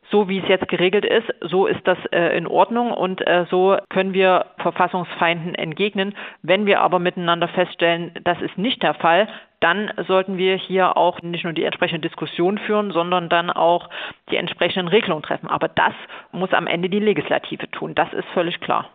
so wie es jetzt geregelt ist, so ist das äh, in Ordnung und äh, so können wir Verfassungsfeinden entgegnen. Wenn wir aber miteinander feststellen, das ist nicht der Fall, dann sollten wir hier auch nicht nur die entsprechende Diskussion führen, sondern dann auch die entsprechenden Regelungen treffen. Aber das muss am Ende die Legislative tun. Das ist völlig klar.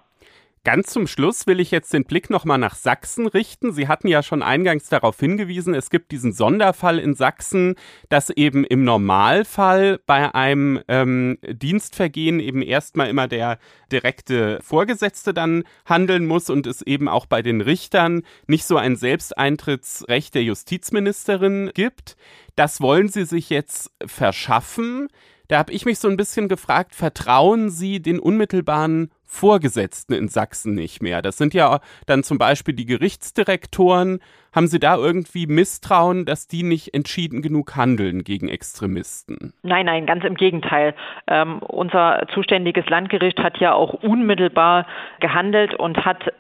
Ganz zum Schluss will ich jetzt den Blick nochmal nach Sachsen richten. Sie hatten ja schon eingangs darauf hingewiesen, es gibt diesen Sonderfall in Sachsen, dass eben im Normalfall bei einem ähm, Dienstvergehen eben erstmal immer der direkte Vorgesetzte dann handeln muss und es eben auch bei den Richtern nicht so ein Selbsteintrittsrecht der Justizministerin gibt. Das wollen Sie sich jetzt verschaffen. Da habe ich mich so ein bisschen gefragt, vertrauen Sie den unmittelbaren Vorgesetzten in Sachsen nicht mehr? Das sind ja dann zum Beispiel die Gerichtsdirektoren. Haben Sie da irgendwie Misstrauen, dass die nicht entschieden genug handeln gegen Extremisten? Nein, nein, ganz im Gegenteil. Ähm, unser zuständiges Landgericht hat ja auch unmittelbar gehandelt und hat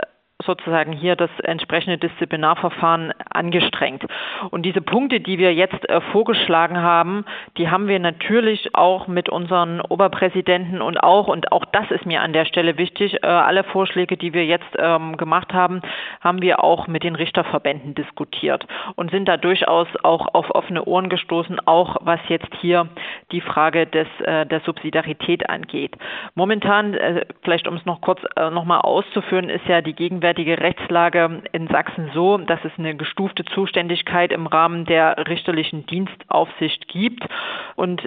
sozusagen hier das entsprechende Disziplinarverfahren angestrengt. Und diese Punkte, die wir jetzt äh, vorgeschlagen haben, die haben wir natürlich auch mit unseren Oberpräsidenten und auch, und auch das ist mir an der Stelle wichtig, äh, alle Vorschläge, die wir jetzt ähm, gemacht haben, haben wir auch mit den Richterverbänden diskutiert und sind da durchaus auch auf offene Ohren gestoßen, auch was jetzt hier die Frage des, äh, der Subsidiarität angeht. Momentan, vielleicht um es noch kurz nochmal auszuführen, ist ja die Gegenwärtige gegenwärtige Rechtslage in Sachsen so, dass es eine gestufte Zuständigkeit im Rahmen der richterlichen Dienstaufsicht gibt. Und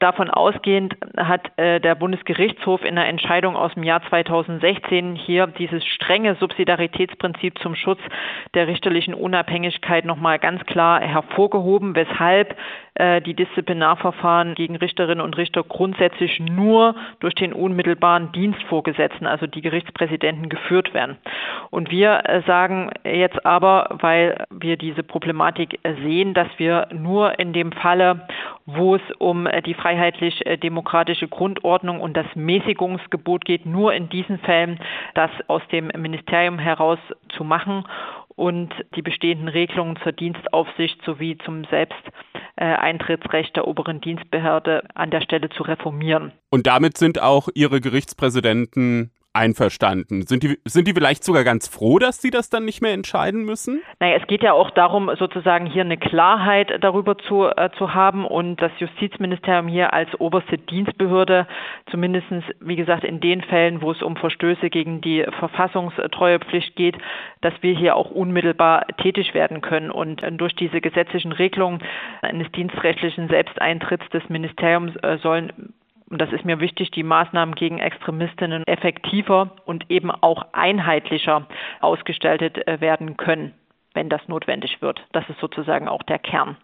Davon ausgehend hat äh, der Bundesgerichtshof in einer Entscheidung aus dem Jahr 2016 hier dieses strenge Subsidiaritätsprinzip zum Schutz der richterlichen Unabhängigkeit nochmal ganz klar hervorgehoben, weshalb die Disziplinarverfahren gegen Richterinnen und Richter grundsätzlich nur durch den unmittelbaren Dienstvorgesetzten, also die Gerichtspräsidenten, geführt werden. Und wir äh, sagen jetzt aber, weil wir diese Problematik sehen, dass wir nur in dem Falle, wo es um äh, die freiheitlich-demokratische Grundordnung und das Mäßigungsgebot geht, nur in diesen Fällen das aus dem Ministerium heraus zu machen und die bestehenden Regelungen zur Dienstaufsicht sowie zum Selbsteintrittsrecht der oberen Dienstbehörde an der Stelle zu reformieren. Und damit sind auch Ihre Gerichtspräsidenten einverstanden. Sind die, sind die vielleicht sogar ganz froh, dass sie das dann nicht mehr entscheiden müssen? Naja, es geht ja auch darum, sozusagen hier eine Klarheit darüber zu, äh, zu haben und das Justizministerium hier als oberste Dienstbehörde, zumindest, wie gesagt, in den Fällen, wo es um Verstöße gegen die Verfassungstreuepflicht geht, dass wir hier auch unmittelbar tätig werden können. Und äh, durch diese gesetzlichen Regelungen eines dienstrechtlichen Selbsteintritts des Ministeriums äh, sollen und das ist mir wichtig, die Maßnahmen gegen Extremistinnen effektiver und eben auch einheitlicher ausgestaltet äh, werden können wenn das notwendig wird. Das ist sozusagen auch der Kern.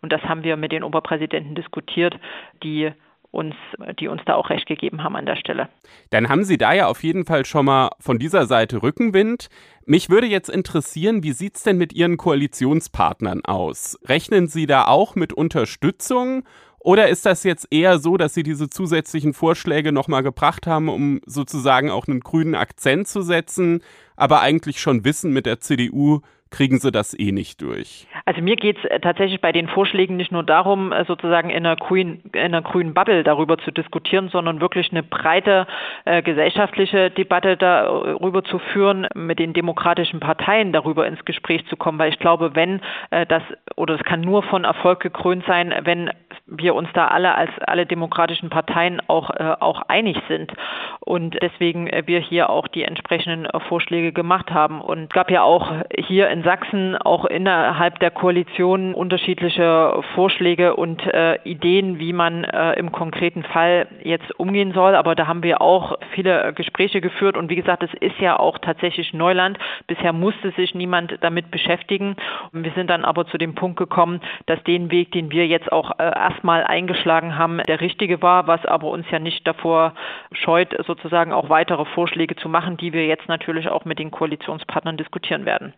Und das haben wir mit den Oberpräsidenten diskutiert, die uns, die uns da auch recht gegeben haben an der Stelle. Dann haben Sie da ja auf jeden Fall schon mal von dieser Seite Rückenwind. Mich würde jetzt interessieren, wie sieht es denn mit Ihren Koalitionspartnern aus? Rechnen Sie da auch mit Unterstützung oder ist das jetzt eher so, dass Sie diese zusätzlichen Vorschläge nochmal gebracht haben, um sozusagen auch einen grünen Akzent zu setzen, aber eigentlich schon wissen, mit der CDU kriegen sie das eh nicht durch? Also mir geht es äh, tatsächlich bei den Vorschlägen nicht nur darum, äh, sozusagen in einer, grün, in einer grünen Bubble darüber zu diskutieren, sondern wirklich eine breite äh, gesellschaftliche Debatte darüber zu führen, mit den demokratischen Parteien darüber ins Gespräch zu kommen. Weil ich glaube, wenn äh, das, oder es kann nur von Erfolg gekrönt sein, wenn wir uns da alle als alle demokratischen Parteien auch, äh, auch einig sind. Und deswegen äh, wir hier auch die entsprechenden Vorschläge gemacht haben. Und es gab ja auch hier in Sachsen auch innerhalb der Koalition unterschiedliche Vorschläge und äh, Ideen, wie man äh, im konkreten Fall jetzt umgehen soll. Aber da haben wir auch viele Gespräche geführt. Und wie gesagt, es ist ja auch tatsächlich Neuland. Bisher musste sich niemand damit beschäftigen. Und wir sind dann aber zu dem Punkt gekommen, dass den Weg, den wir jetzt auch äh, erstmal eingeschlagen haben, der richtige war, was aber uns ja nicht davor scheut, sozusagen auch weitere Vorschläge zu machen, die wir jetzt natürlich auch mit den Koalitionspartnern diskutieren werden.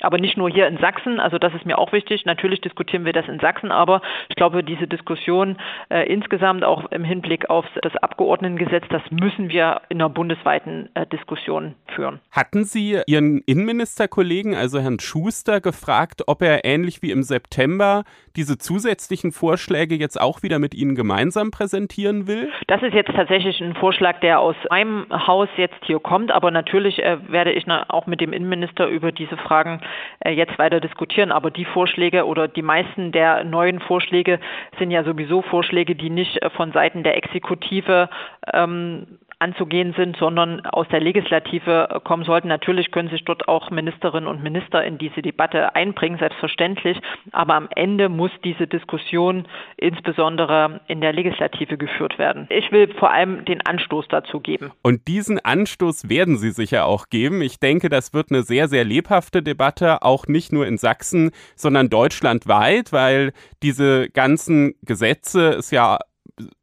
Aber nicht nur hier in Sachsen, also das ist mir auch wichtig. Natürlich diskutieren wir das in Sachsen, aber ich glaube, diese Diskussion äh, insgesamt auch im Hinblick auf das Abgeordnetengesetz, das müssen wir in einer bundesweiten äh, Diskussion führen. Hatten Sie Ihren Innenministerkollegen, also Herrn Schuster, gefragt, ob er ähnlich wie im September diese zusätzlichen Vorschläge jetzt auch wieder mit Ihnen gemeinsam präsentieren will? Das ist jetzt tatsächlich ein Vorschlag, der aus meinem Haus jetzt hier kommt, aber natürlich äh, werde ich auch mit dem Innenminister über diese Fragen jetzt weiter diskutieren. Aber die Vorschläge oder die meisten der neuen Vorschläge sind ja sowieso Vorschläge, die nicht äh, von Seiten der Exekutive ähm, anzugehen sind, sondern aus der Legislative kommen sollten. Natürlich können sich dort auch Ministerinnen und Minister in diese Debatte einbringen, selbstverständlich. Aber am Ende muss diese Diskussion insbesondere in der Legislative geführt werden. Ich will vor allem den Anstoß dazu geben. Und diesen Anstoß werden Sie sicher auch geben. Ich denke, das wird eine sehr, sehr lebhafte Debatte, auch nicht nur in Sachsen, sondern deutschlandweit, weil diese ganzen Gesetze es ja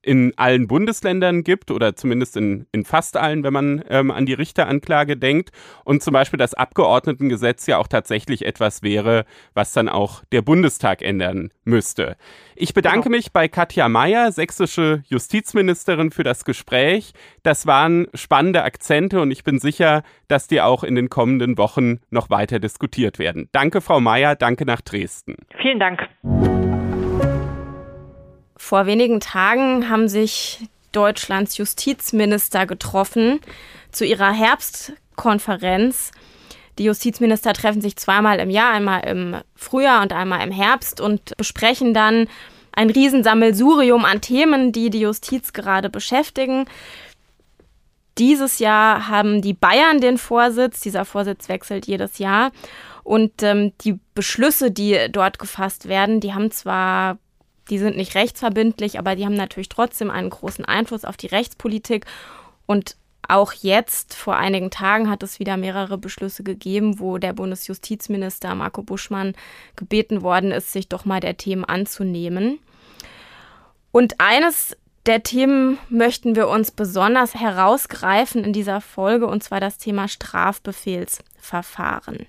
in allen Bundesländern gibt oder zumindest in, in fast allen, wenn man ähm, an die Richteranklage denkt und zum Beispiel das Abgeordnetengesetz ja auch tatsächlich etwas wäre, was dann auch der Bundestag ändern müsste. Ich bedanke genau. mich bei Katja Mayer, sächsische Justizministerin, für das Gespräch. Das waren spannende Akzente und ich bin sicher, dass die auch in den kommenden Wochen noch weiter diskutiert werden. Danke, Frau Mayer, danke nach Dresden. Vielen Dank. Vor wenigen Tagen haben sich Deutschlands Justizminister getroffen zu ihrer Herbstkonferenz. Die Justizminister treffen sich zweimal im Jahr, einmal im Frühjahr und einmal im Herbst und besprechen dann ein Riesensammelsurium an Themen, die die Justiz gerade beschäftigen. Dieses Jahr haben die Bayern den Vorsitz. Dieser Vorsitz wechselt jedes Jahr. Und ähm, die Beschlüsse, die dort gefasst werden, die haben zwar die sind nicht rechtsverbindlich, aber die haben natürlich trotzdem einen großen Einfluss auf die Rechtspolitik. Und auch jetzt, vor einigen Tagen, hat es wieder mehrere Beschlüsse gegeben, wo der Bundesjustizminister Marco Buschmann gebeten worden ist, sich doch mal der Themen anzunehmen. Und eines der Themen möchten wir uns besonders herausgreifen in dieser Folge, und zwar das Thema Strafbefehlsverfahren.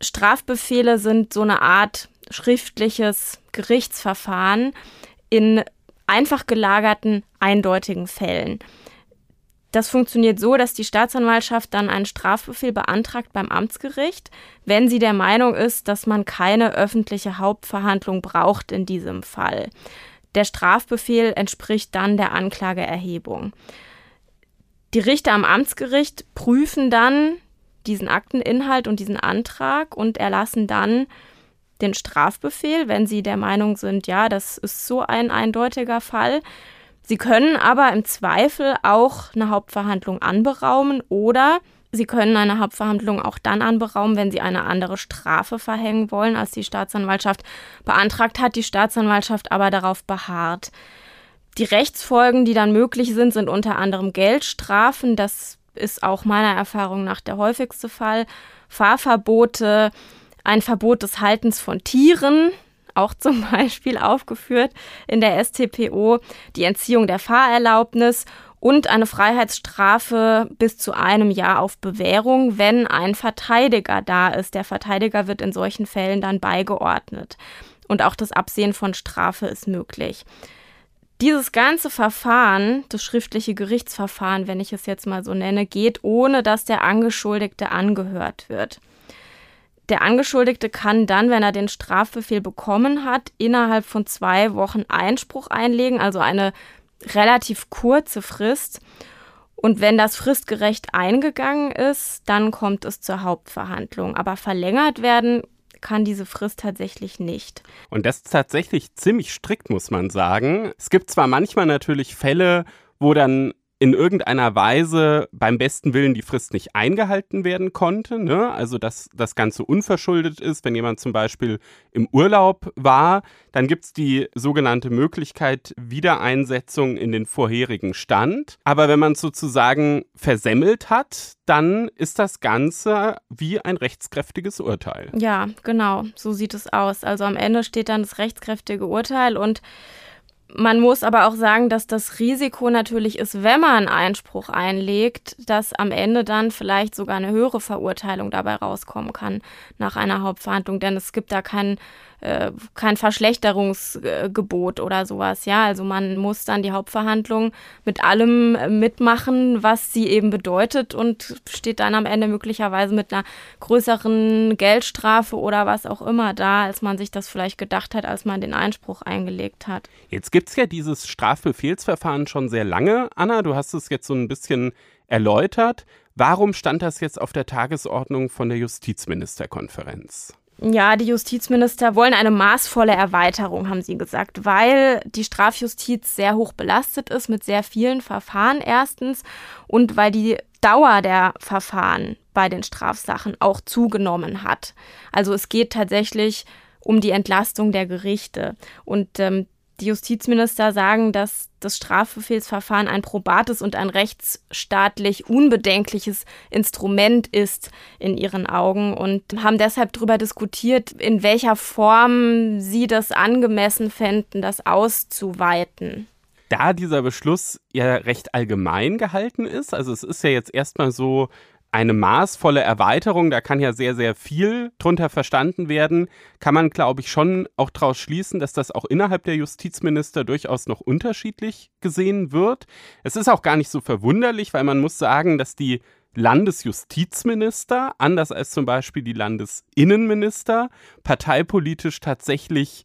Strafbefehle sind so eine Art schriftliches Gerichtsverfahren in einfach gelagerten, eindeutigen Fällen. Das funktioniert so, dass die Staatsanwaltschaft dann einen Strafbefehl beantragt beim Amtsgericht, wenn sie der Meinung ist, dass man keine öffentliche Hauptverhandlung braucht in diesem Fall. Der Strafbefehl entspricht dann der Anklageerhebung. Die Richter am Amtsgericht prüfen dann diesen Akteninhalt und diesen Antrag und erlassen dann den Strafbefehl, wenn sie der Meinung sind, ja, das ist so ein eindeutiger Fall. Sie können aber im Zweifel auch eine Hauptverhandlung anberaumen oder Sie können eine Hauptverhandlung auch dann anberaumen, wenn Sie eine andere Strafe verhängen wollen, als die Staatsanwaltschaft beantragt hat, die Staatsanwaltschaft aber darauf beharrt. Die Rechtsfolgen, die dann möglich sind, sind unter anderem Geldstrafen. Das ist auch meiner Erfahrung nach der häufigste Fall. Fahrverbote, ein Verbot des Haltens von Tieren, auch zum Beispiel aufgeführt in der STPO, die Entziehung der Fahrerlaubnis und eine Freiheitsstrafe bis zu einem Jahr auf Bewährung, wenn ein Verteidiger da ist. Der Verteidiger wird in solchen Fällen dann beigeordnet. Und auch das Absehen von Strafe ist möglich. Dieses ganze Verfahren, das schriftliche Gerichtsverfahren, wenn ich es jetzt mal so nenne, geht, ohne dass der Angeschuldigte angehört wird. Der Angeschuldigte kann dann, wenn er den Strafbefehl bekommen hat, innerhalb von zwei Wochen Einspruch einlegen, also eine relativ kurze Frist. Und wenn das fristgerecht eingegangen ist, dann kommt es zur Hauptverhandlung. Aber verlängert werden kann diese Frist tatsächlich nicht. Und das ist tatsächlich ziemlich strikt, muss man sagen. Es gibt zwar manchmal natürlich Fälle, wo dann in irgendeiner Weise beim besten Willen die Frist nicht eingehalten werden konnte. Ne? Also dass das Ganze unverschuldet ist, wenn jemand zum Beispiel im Urlaub war, dann gibt es die sogenannte Möglichkeit Wiedereinsetzung in den vorherigen Stand. Aber wenn man sozusagen versemmelt hat, dann ist das Ganze wie ein rechtskräftiges Urteil. Ja, genau, so sieht es aus. Also am Ende steht dann das rechtskräftige Urteil und Man muss aber auch sagen, dass das Risiko natürlich ist, wenn man Einspruch einlegt, dass am Ende dann vielleicht sogar eine höhere Verurteilung dabei rauskommen kann nach einer Hauptverhandlung, denn es gibt da keinen äh, kein Verschlechterungsgebot oder sowas. Ja, also man muss dann die Hauptverhandlung mit allem äh, mitmachen, was sie eben bedeutet und steht dann am Ende möglicherweise mit einer größeren Geldstrafe oder was auch immer da, als man sich das vielleicht gedacht hat, als man den Einspruch eingelegt hat. Jetzt gibt es ja dieses Strafbefehlsverfahren schon sehr lange. Anna, du hast es jetzt so ein bisschen erläutert. Warum stand das jetzt auf der Tagesordnung von der Justizministerkonferenz? Ja, die Justizminister wollen eine maßvolle Erweiterung, haben sie gesagt, weil die Strafjustiz sehr hoch belastet ist mit sehr vielen Verfahren erstens und weil die Dauer der Verfahren bei den Strafsachen auch zugenommen hat. Also es geht tatsächlich um die Entlastung der Gerichte. Und ähm, die Justizminister sagen, dass das Strafbefehlsverfahren ein probates und ein rechtsstaatlich unbedenkliches Instrument ist in ihren Augen und haben deshalb darüber diskutiert, in welcher Form sie das angemessen fänden, das auszuweiten. Da dieser Beschluss ja recht allgemein gehalten ist, also es ist ja jetzt erstmal so, eine maßvolle Erweiterung, da kann ja sehr, sehr viel drunter verstanden werden, kann man, glaube ich, schon auch daraus schließen, dass das auch innerhalb der Justizminister durchaus noch unterschiedlich gesehen wird. Es ist auch gar nicht so verwunderlich, weil man muss sagen, dass die Landesjustizminister, anders als zum Beispiel die Landesinnenminister, parteipolitisch tatsächlich,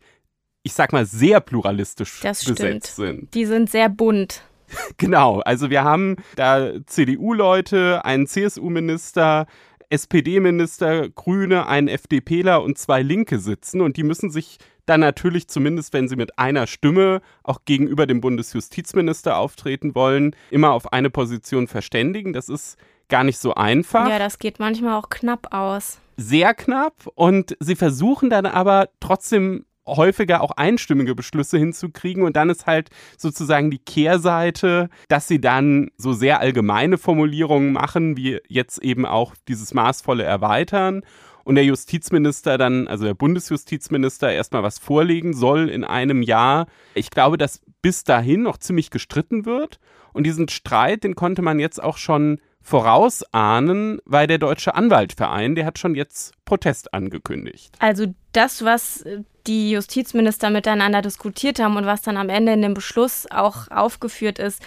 ich sag mal, sehr pluralistisch das besetzt stimmt. sind. Die sind sehr bunt. Genau, also wir haben da CDU-Leute, einen CSU-Minister, SPD-Minister, Grüne, einen FDPler und zwei Linke sitzen und die müssen sich dann natürlich zumindest, wenn sie mit einer Stimme auch gegenüber dem Bundesjustizminister auftreten wollen, immer auf eine Position verständigen. Das ist gar nicht so einfach. Ja, das geht manchmal auch knapp aus. Sehr knapp und sie versuchen dann aber trotzdem häufiger auch einstimmige Beschlüsse hinzukriegen. Und dann ist halt sozusagen die Kehrseite, dass sie dann so sehr allgemeine Formulierungen machen, wie jetzt eben auch dieses maßvolle Erweitern. Und der Justizminister dann, also der Bundesjustizminister, erstmal was vorlegen soll in einem Jahr. Ich glaube, dass bis dahin noch ziemlich gestritten wird. Und diesen Streit, den konnte man jetzt auch schon vorausahnen, weil der Deutsche Anwaltverein, der hat schon jetzt Protest angekündigt. Also das, was die Justizminister miteinander diskutiert haben und was dann am Ende in dem Beschluss auch aufgeführt ist,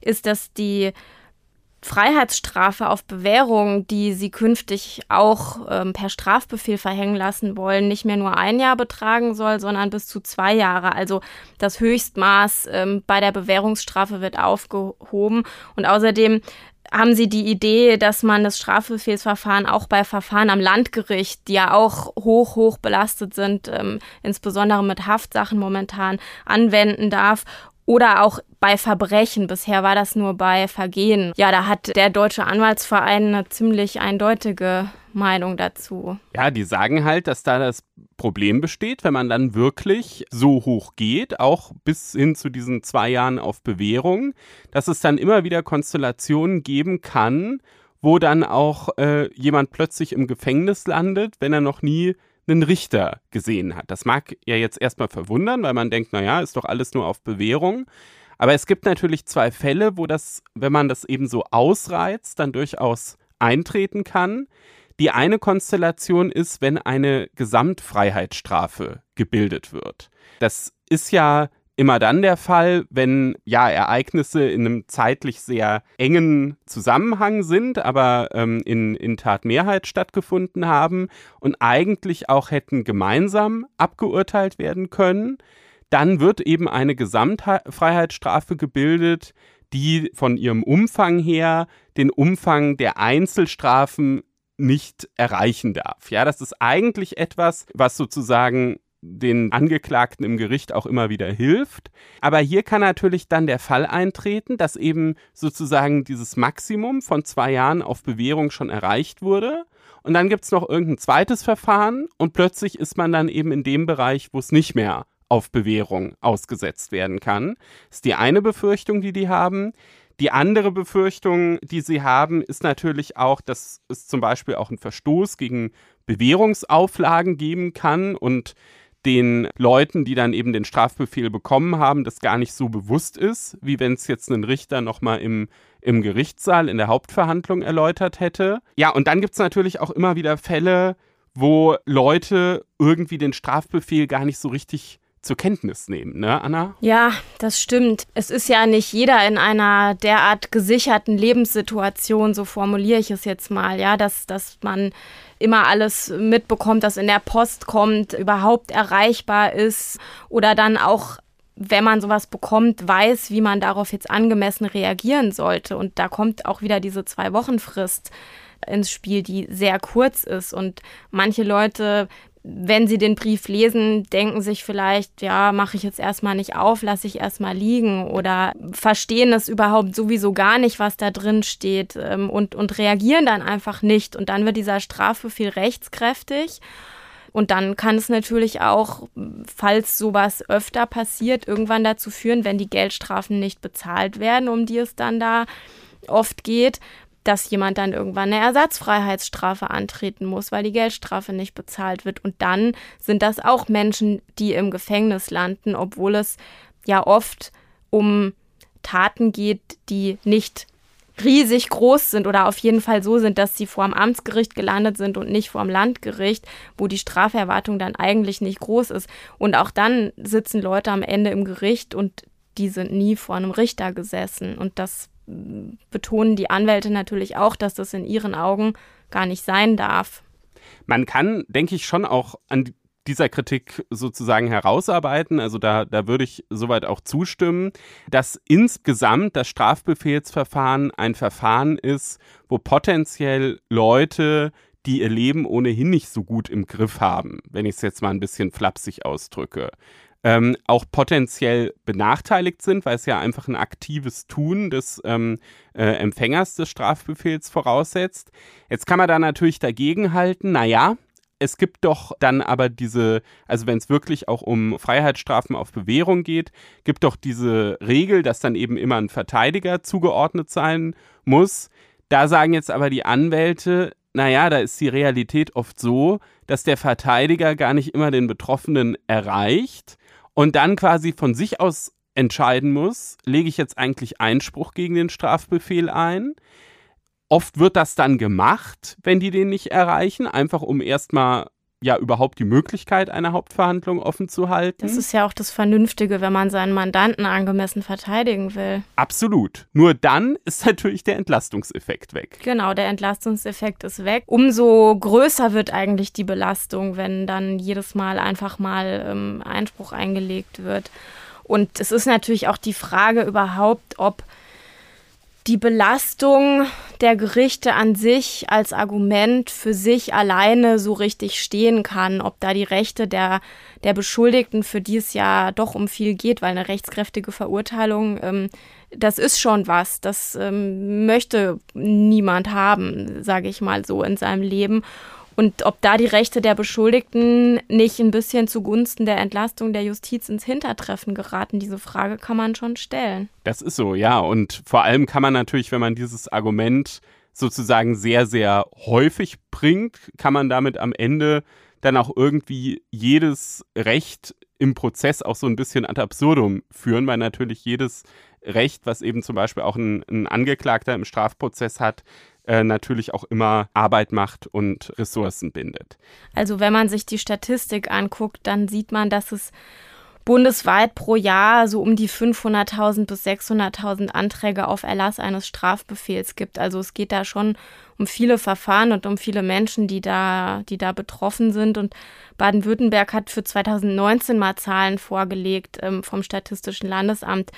ist, dass die Freiheitsstrafe auf Bewährung, die sie künftig auch ähm, per Strafbefehl verhängen lassen wollen, nicht mehr nur ein Jahr betragen soll, sondern bis zu zwei Jahre. Also das Höchstmaß ähm, bei der Bewährungsstrafe wird aufgehoben. Und außerdem haben Sie die Idee, dass man das Strafbefehlsverfahren auch bei Verfahren am Landgericht, die ja auch hoch, hoch belastet sind, ähm, insbesondere mit Haftsachen momentan, anwenden darf oder auch bei Verbrechen. Bisher war das nur bei Vergehen. Ja, da hat der Deutsche Anwaltsverein eine ziemlich eindeutige Meinung dazu. Ja, die sagen halt, dass da das Problem besteht, wenn man dann wirklich so hoch geht, auch bis hin zu diesen zwei Jahren auf Bewährung, dass es dann immer wieder Konstellationen geben kann, wo dann auch äh, jemand plötzlich im Gefängnis landet, wenn er noch nie einen Richter gesehen hat. Das mag ja jetzt erstmal verwundern, weil man denkt, naja, ist doch alles nur auf Bewährung. Aber es gibt natürlich zwei Fälle, wo das, wenn man das eben so ausreizt, dann durchaus eintreten kann. Die eine Konstellation ist, wenn eine Gesamtfreiheitsstrafe gebildet wird. Das ist ja immer dann der Fall, wenn ja Ereignisse in einem zeitlich sehr engen Zusammenhang sind, aber ähm, in, in Tatmehrheit stattgefunden haben und eigentlich auch hätten gemeinsam abgeurteilt werden können. Dann wird eben eine Gesamtfreiheitsstrafe gebildet, die von ihrem Umfang her den Umfang der Einzelstrafen nicht erreichen darf. Ja, das ist eigentlich etwas, was sozusagen den Angeklagten im Gericht auch immer wieder hilft. Aber hier kann natürlich dann der Fall eintreten, dass eben sozusagen dieses Maximum von zwei Jahren auf Bewährung schon erreicht wurde. Und dann gibt es noch irgendein zweites Verfahren und plötzlich ist man dann eben in dem Bereich, wo es nicht mehr auf Bewährung ausgesetzt werden kann. Das ist die eine Befürchtung, die die haben. Die andere Befürchtung, die sie haben, ist natürlich auch, dass es zum Beispiel auch einen Verstoß gegen Bewährungsauflagen geben kann und den Leuten, die dann eben den Strafbefehl bekommen haben, das gar nicht so bewusst ist, wie wenn es jetzt ein Richter nochmal im, im Gerichtssaal in der Hauptverhandlung erläutert hätte. Ja, und dann gibt es natürlich auch immer wieder Fälle, wo Leute irgendwie den Strafbefehl gar nicht so richtig zur Kenntnis nehmen, ne, Anna? Ja, das stimmt. Es ist ja nicht jeder in einer derart gesicherten Lebenssituation, so formuliere ich es jetzt mal, ja, dass, dass man immer alles mitbekommt, das in der Post kommt, überhaupt erreichbar ist oder dann auch wenn man sowas bekommt, weiß, wie man darauf jetzt angemessen reagieren sollte. Und da kommt auch wieder diese Zwei-Wochen-Frist ins Spiel, die sehr kurz ist. Und manche Leute wenn sie den Brief lesen, denken sich vielleicht, ja, mache ich jetzt erstmal nicht auf, lasse ich erstmal liegen oder verstehen es überhaupt sowieso gar nicht, was da drin steht ähm, und, und reagieren dann einfach nicht. Und dann wird dieser Strafbefehl rechtskräftig. Und dann kann es natürlich auch, falls sowas öfter passiert, irgendwann dazu führen, wenn die Geldstrafen nicht bezahlt werden, um die es dann da oft geht, dass jemand dann irgendwann eine Ersatzfreiheitsstrafe antreten muss, weil die Geldstrafe nicht bezahlt wird. Und dann sind das auch Menschen, die im Gefängnis landen, obwohl es ja oft um Taten geht, die nicht riesig groß sind oder auf jeden Fall so sind, dass sie vor dem Amtsgericht gelandet sind und nicht vor dem Landgericht, wo die Straferwartung dann eigentlich nicht groß ist. Und auch dann sitzen Leute am Ende im Gericht und die sind nie vor einem Richter gesessen. Und das betonen die Anwälte natürlich auch, dass das in ihren Augen gar nicht sein darf. Man kann, denke ich, schon auch an dieser Kritik sozusagen herausarbeiten. Also da, da würde ich soweit auch zustimmen, dass insgesamt das Strafbefehlsverfahren ein Verfahren ist, wo potenziell Leute, die ihr Leben ohnehin nicht so gut im Griff haben, wenn ich es jetzt mal ein bisschen flapsig ausdrücke, ähm, auch potenziell benachteiligt sind, weil es ja einfach ein aktives Tun des ähm, äh, Empfängers des Strafbefehls voraussetzt. Jetzt kann man da natürlich dagegenhalten, naja, es gibt doch dann aber diese, also wenn es wirklich auch um Freiheitsstrafen auf Bewährung geht, gibt doch diese Regel, dass dann eben immer ein Verteidiger zugeordnet sein muss. Da sagen jetzt aber die Anwälte, naja, da ist die Realität oft so, dass der Verteidiger gar nicht immer den Betroffenen erreicht und dann quasi von sich aus entscheiden muss, lege ich jetzt eigentlich Einspruch gegen den Strafbefehl ein. Oft wird das dann gemacht, wenn die den nicht erreichen, einfach um erstmal ja überhaupt die Möglichkeit einer Hauptverhandlung offen zu halten. Das ist ja auch das Vernünftige, wenn man seinen Mandanten angemessen verteidigen will. Absolut. Nur dann ist natürlich der Entlastungseffekt weg. Genau, der Entlastungseffekt ist weg. Umso größer wird eigentlich die Belastung, wenn dann jedes Mal einfach mal ähm, Einspruch eingelegt wird. Und es ist natürlich auch die Frage überhaupt, ob die Belastung der Gerichte an sich als Argument für sich alleine so richtig stehen kann, ob da die Rechte der, der Beschuldigten, für die es ja doch um viel geht, weil eine rechtskräftige Verurteilung, ähm, das ist schon was, das ähm, möchte niemand haben, sage ich mal so, in seinem Leben. Und ob da die Rechte der Beschuldigten nicht ein bisschen zugunsten der Entlastung der Justiz ins Hintertreffen geraten, diese Frage kann man schon stellen. Das ist so, ja. Und vor allem kann man natürlich, wenn man dieses Argument sozusagen sehr, sehr häufig bringt, kann man damit am Ende dann auch irgendwie jedes Recht im Prozess auch so ein bisschen ad absurdum führen, weil natürlich jedes Recht, was eben zum Beispiel auch ein, ein Angeklagter im Strafprozess hat, äh, natürlich auch immer Arbeit macht und Ressourcen bindet. Also wenn man sich die Statistik anguckt, dann sieht man, dass es bundesweit pro Jahr so um die 500.000 bis 600.000 Anträge auf Erlass eines Strafbefehls gibt. Also es geht da schon um viele Verfahren und um viele Menschen, die da, die da betroffen sind. Und Baden-Württemberg hat für 2019 mal Zahlen vorgelegt ähm, vom Statistischen Landesamt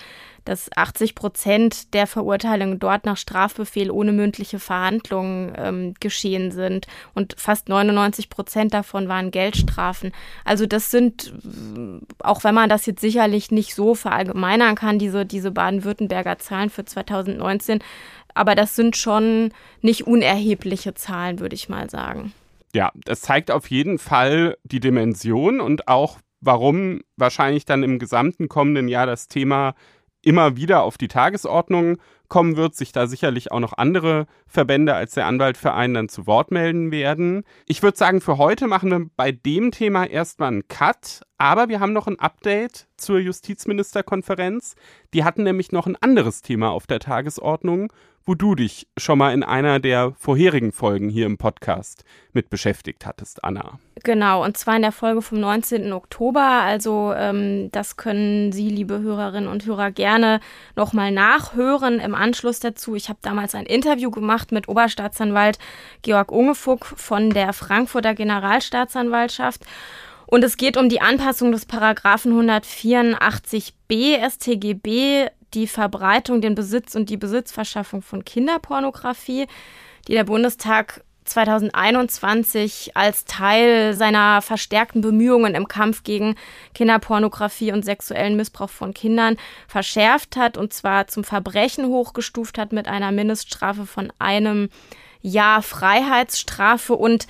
dass 80 Prozent der Verurteilungen dort nach Strafbefehl ohne mündliche Verhandlungen ähm, geschehen sind und fast 99 Prozent davon waren Geldstrafen. Also das sind, auch wenn man das jetzt sicherlich nicht so verallgemeinern kann, diese, diese Baden-Württemberger Zahlen für 2019, aber das sind schon nicht unerhebliche Zahlen, würde ich mal sagen. Ja, das zeigt auf jeden Fall die Dimension und auch, warum wahrscheinlich dann im gesamten kommenden Jahr das Thema immer wieder auf die Tagesordnung kommen wird, sich da sicherlich auch noch andere Verbände als der Anwaltverein dann zu Wort melden werden. Ich würde sagen, für heute machen wir bei dem Thema erstmal einen Cut, aber wir haben noch ein Update zur Justizministerkonferenz. Die hatten nämlich noch ein anderes Thema auf der Tagesordnung wo du dich schon mal in einer der vorherigen Folgen hier im Podcast mit beschäftigt hattest, Anna. Genau, und zwar in der Folge vom 19. Oktober. Also ähm, das können Sie, liebe Hörerinnen und Hörer, gerne nochmal nachhören im Anschluss dazu. Ich habe damals ein Interview gemacht mit Oberstaatsanwalt Georg Ungefuck von der Frankfurter Generalstaatsanwaltschaft. Und es geht um die Anpassung des Paragraphen 184b StGB die Verbreitung, den Besitz und die Besitzverschaffung von Kinderpornografie, die der Bundestag 2021 als Teil seiner verstärkten Bemühungen im Kampf gegen Kinderpornografie und sexuellen Missbrauch von Kindern verschärft hat und zwar zum Verbrechen hochgestuft hat mit einer Mindeststrafe von einem Jahr Freiheitsstrafe. Und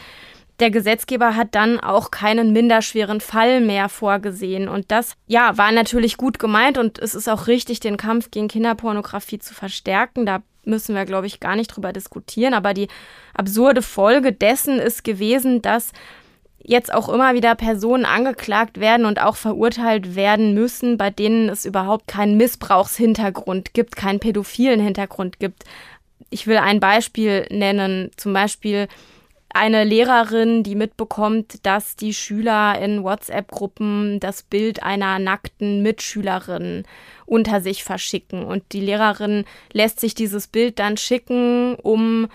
der Gesetzgeber hat dann auch keinen minderschweren Fall mehr vorgesehen. Und das, ja, war natürlich gut gemeint und es ist auch richtig, den Kampf gegen Kinderpornografie zu verstärken. Da müssen wir, glaube ich, gar nicht drüber diskutieren. Aber die absurde Folge dessen ist gewesen, dass jetzt auch immer wieder Personen angeklagt werden und auch verurteilt werden müssen, bei denen es überhaupt keinen Missbrauchshintergrund gibt, keinen pädophilen Hintergrund gibt. Ich will ein Beispiel nennen, zum Beispiel eine Lehrerin, die mitbekommt, dass die Schüler in WhatsApp-Gruppen das Bild einer nackten Mitschülerin unter sich verschicken. Und die Lehrerin lässt sich dieses Bild dann schicken, um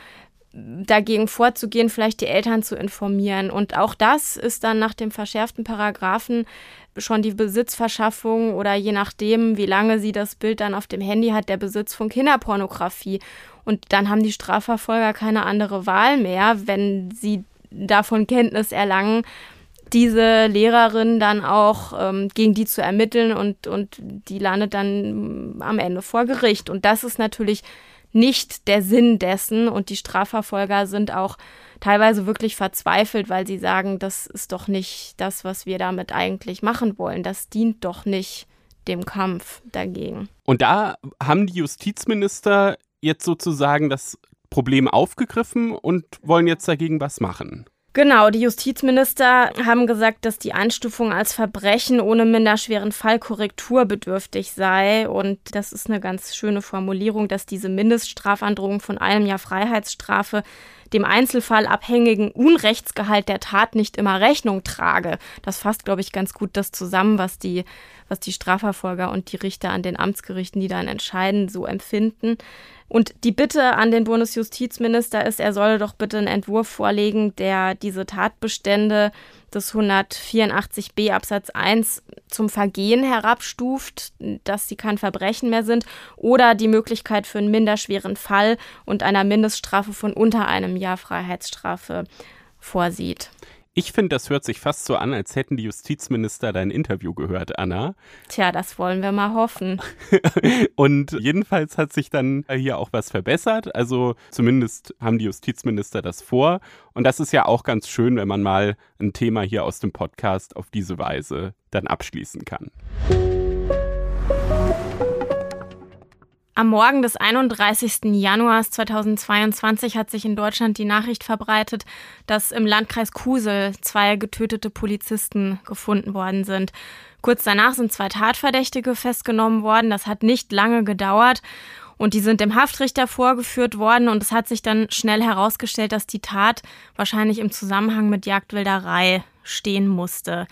dagegen vorzugehen, vielleicht die Eltern zu informieren. Und auch das ist dann nach dem verschärften Paragraphen schon die Besitzverschaffung oder je nachdem, wie lange sie das Bild dann auf dem Handy hat, der Besitz von Kinderpornografie. Und dann haben die Strafverfolger keine andere Wahl mehr, wenn sie davon Kenntnis erlangen, diese Lehrerin dann auch ähm, gegen die zu ermitteln und, und die landet dann am Ende vor Gericht. Und das ist natürlich nicht der Sinn dessen. Und die Strafverfolger sind auch teilweise wirklich verzweifelt, weil sie sagen, das ist doch nicht das, was wir damit eigentlich machen wollen. Das dient doch nicht dem Kampf dagegen. Und da haben die Justizminister jetzt sozusagen das Problem aufgegriffen und wollen jetzt dagegen was machen. Genau, die Justizminister haben gesagt, dass die Einstufung als Verbrechen ohne minderschweren Fall korrekturbedürftig sei. Und das ist eine ganz schöne Formulierung, dass diese Mindeststrafandrohung von einem Jahr Freiheitsstrafe dem Einzelfall abhängigen Unrechtsgehalt der Tat nicht immer Rechnung trage. Das fasst, glaube ich, ganz gut das zusammen, was die, was die Strafverfolger und die Richter an den Amtsgerichten, die dann entscheiden, so empfinden. Und die Bitte an den Bundesjustizminister ist, er solle doch bitte einen Entwurf vorlegen, der diese Tatbestände des 184b Absatz 1 zum Vergehen herabstuft, dass sie kein Verbrechen mehr sind, oder die Möglichkeit für einen minderschweren Fall und einer Mindeststrafe von unter einem Jahr Freiheitsstrafe vorsieht. Ich finde, das hört sich fast so an, als hätten die Justizminister dein Interview gehört, Anna. Tja, das wollen wir mal hoffen. und jedenfalls hat sich dann hier auch was verbessert. Also zumindest haben die Justizminister das vor. Und das ist ja auch ganz schön, wenn man mal ein Thema hier aus dem Podcast auf diese Weise dann abschließen kann. Am Morgen des 31. Januars 2022 hat sich in Deutschland die Nachricht verbreitet, dass im Landkreis Kusel zwei getötete Polizisten gefunden worden sind. Kurz danach sind zwei Tatverdächtige festgenommen worden. Das hat nicht lange gedauert. Und die sind dem Haftrichter vorgeführt worden und es hat sich dann schnell herausgestellt, dass die Tat wahrscheinlich im Zusammenhang mit Jagdwilderei stehen musste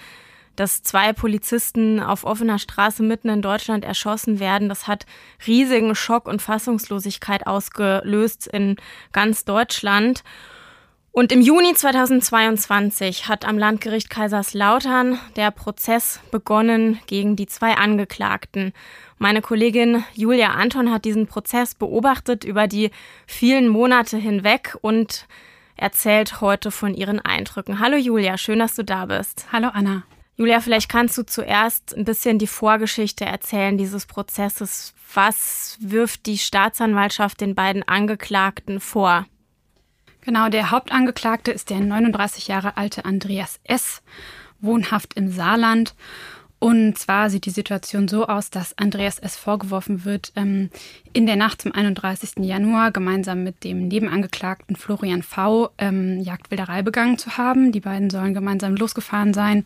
dass zwei Polizisten auf offener Straße mitten in Deutschland erschossen werden. Das hat riesigen Schock und Fassungslosigkeit ausgelöst in ganz Deutschland. Und im Juni 2022 hat am Landgericht Kaiserslautern der Prozess begonnen gegen die zwei Angeklagten. Meine Kollegin Julia Anton hat diesen Prozess beobachtet über die vielen Monate hinweg und erzählt heute von ihren Eindrücken. Hallo Julia, schön, dass du da bist. Hallo Anna. Julia, vielleicht kannst du zuerst ein bisschen die Vorgeschichte erzählen dieses Prozesses. Was wirft die Staatsanwaltschaft den beiden Angeklagten vor? Genau, der Hauptangeklagte ist der 39 Jahre alte Andreas S., wohnhaft im Saarland. Und zwar sieht die Situation so aus, dass Andreas S. vorgeworfen wird, ähm, in der Nacht zum 31. Januar gemeinsam mit dem Nebenangeklagten Florian V. Ähm, Jagdwilderei begangen zu haben. Die beiden sollen gemeinsam losgefahren sein.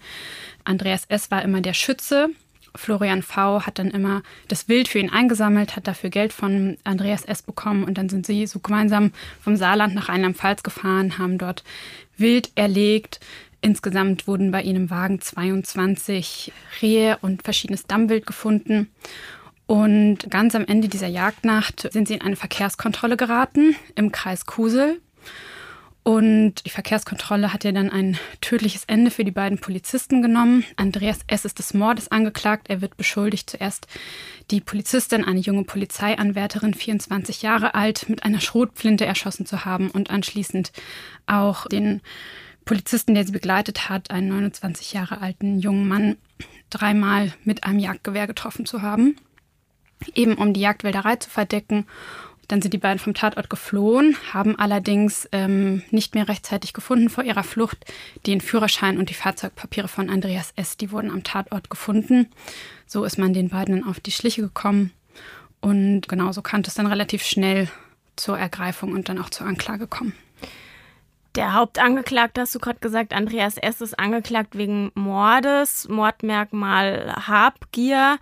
Andreas S. war immer der Schütze. Florian V. hat dann immer das Wild für ihn eingesammelt, hat dafür Geld von Andreas S. bekommen und dann sind sie so gemeinsam vom Saarland nach Rheinland-Pfalz gefahren, haben dort Wild erlegt, Insgesamt wurden bei ihnen im Wagen 22 Rehe und verschiedenes Dammwild gefunden. Und ganz am Ende dieser Jagdnacht sind sie in eine Verkehrskontrolle geraten im Kreis Kusel. Und die Verkehrskontrolle hat ja dann ein tödliches Ende für die beiden Polizisten genommen. Andreas S. ist des Mordes angeklagt. Er wird beschuldigt, zuerst die Polizistin, eine junge Polizeianwärterin, 24 Jahre alt, mit einer Schrotflinte erschossen zu haben und anschließend auch den Polizisten, der sie begleitet hat, einen 29 Jahre alten jungen Mann dreimal mit einem Jagdgewehr getroffen zu haben, eben um die Jagdwälderei zu verdecken. Dann sind die beiden vom Tatort geflohen, haben allerdings ähm, nicht mehr rechtzeitig gefunden vor ihrer Flucht den Führerschein und die Fahrzeugpapiere von Andreas S. Die wurden am Tatort gefunden. So ist man den beiden dann auf die Schliche gekommen. Und genauso kann es dann relativ schnell zur Ergreifung und dann auch zur Anklage kommen. Der Hauptangeklagte, hast du gerade gesagt, Andreas S. ist angeklagt wegen Mordes, Mordmerkmal Habgier.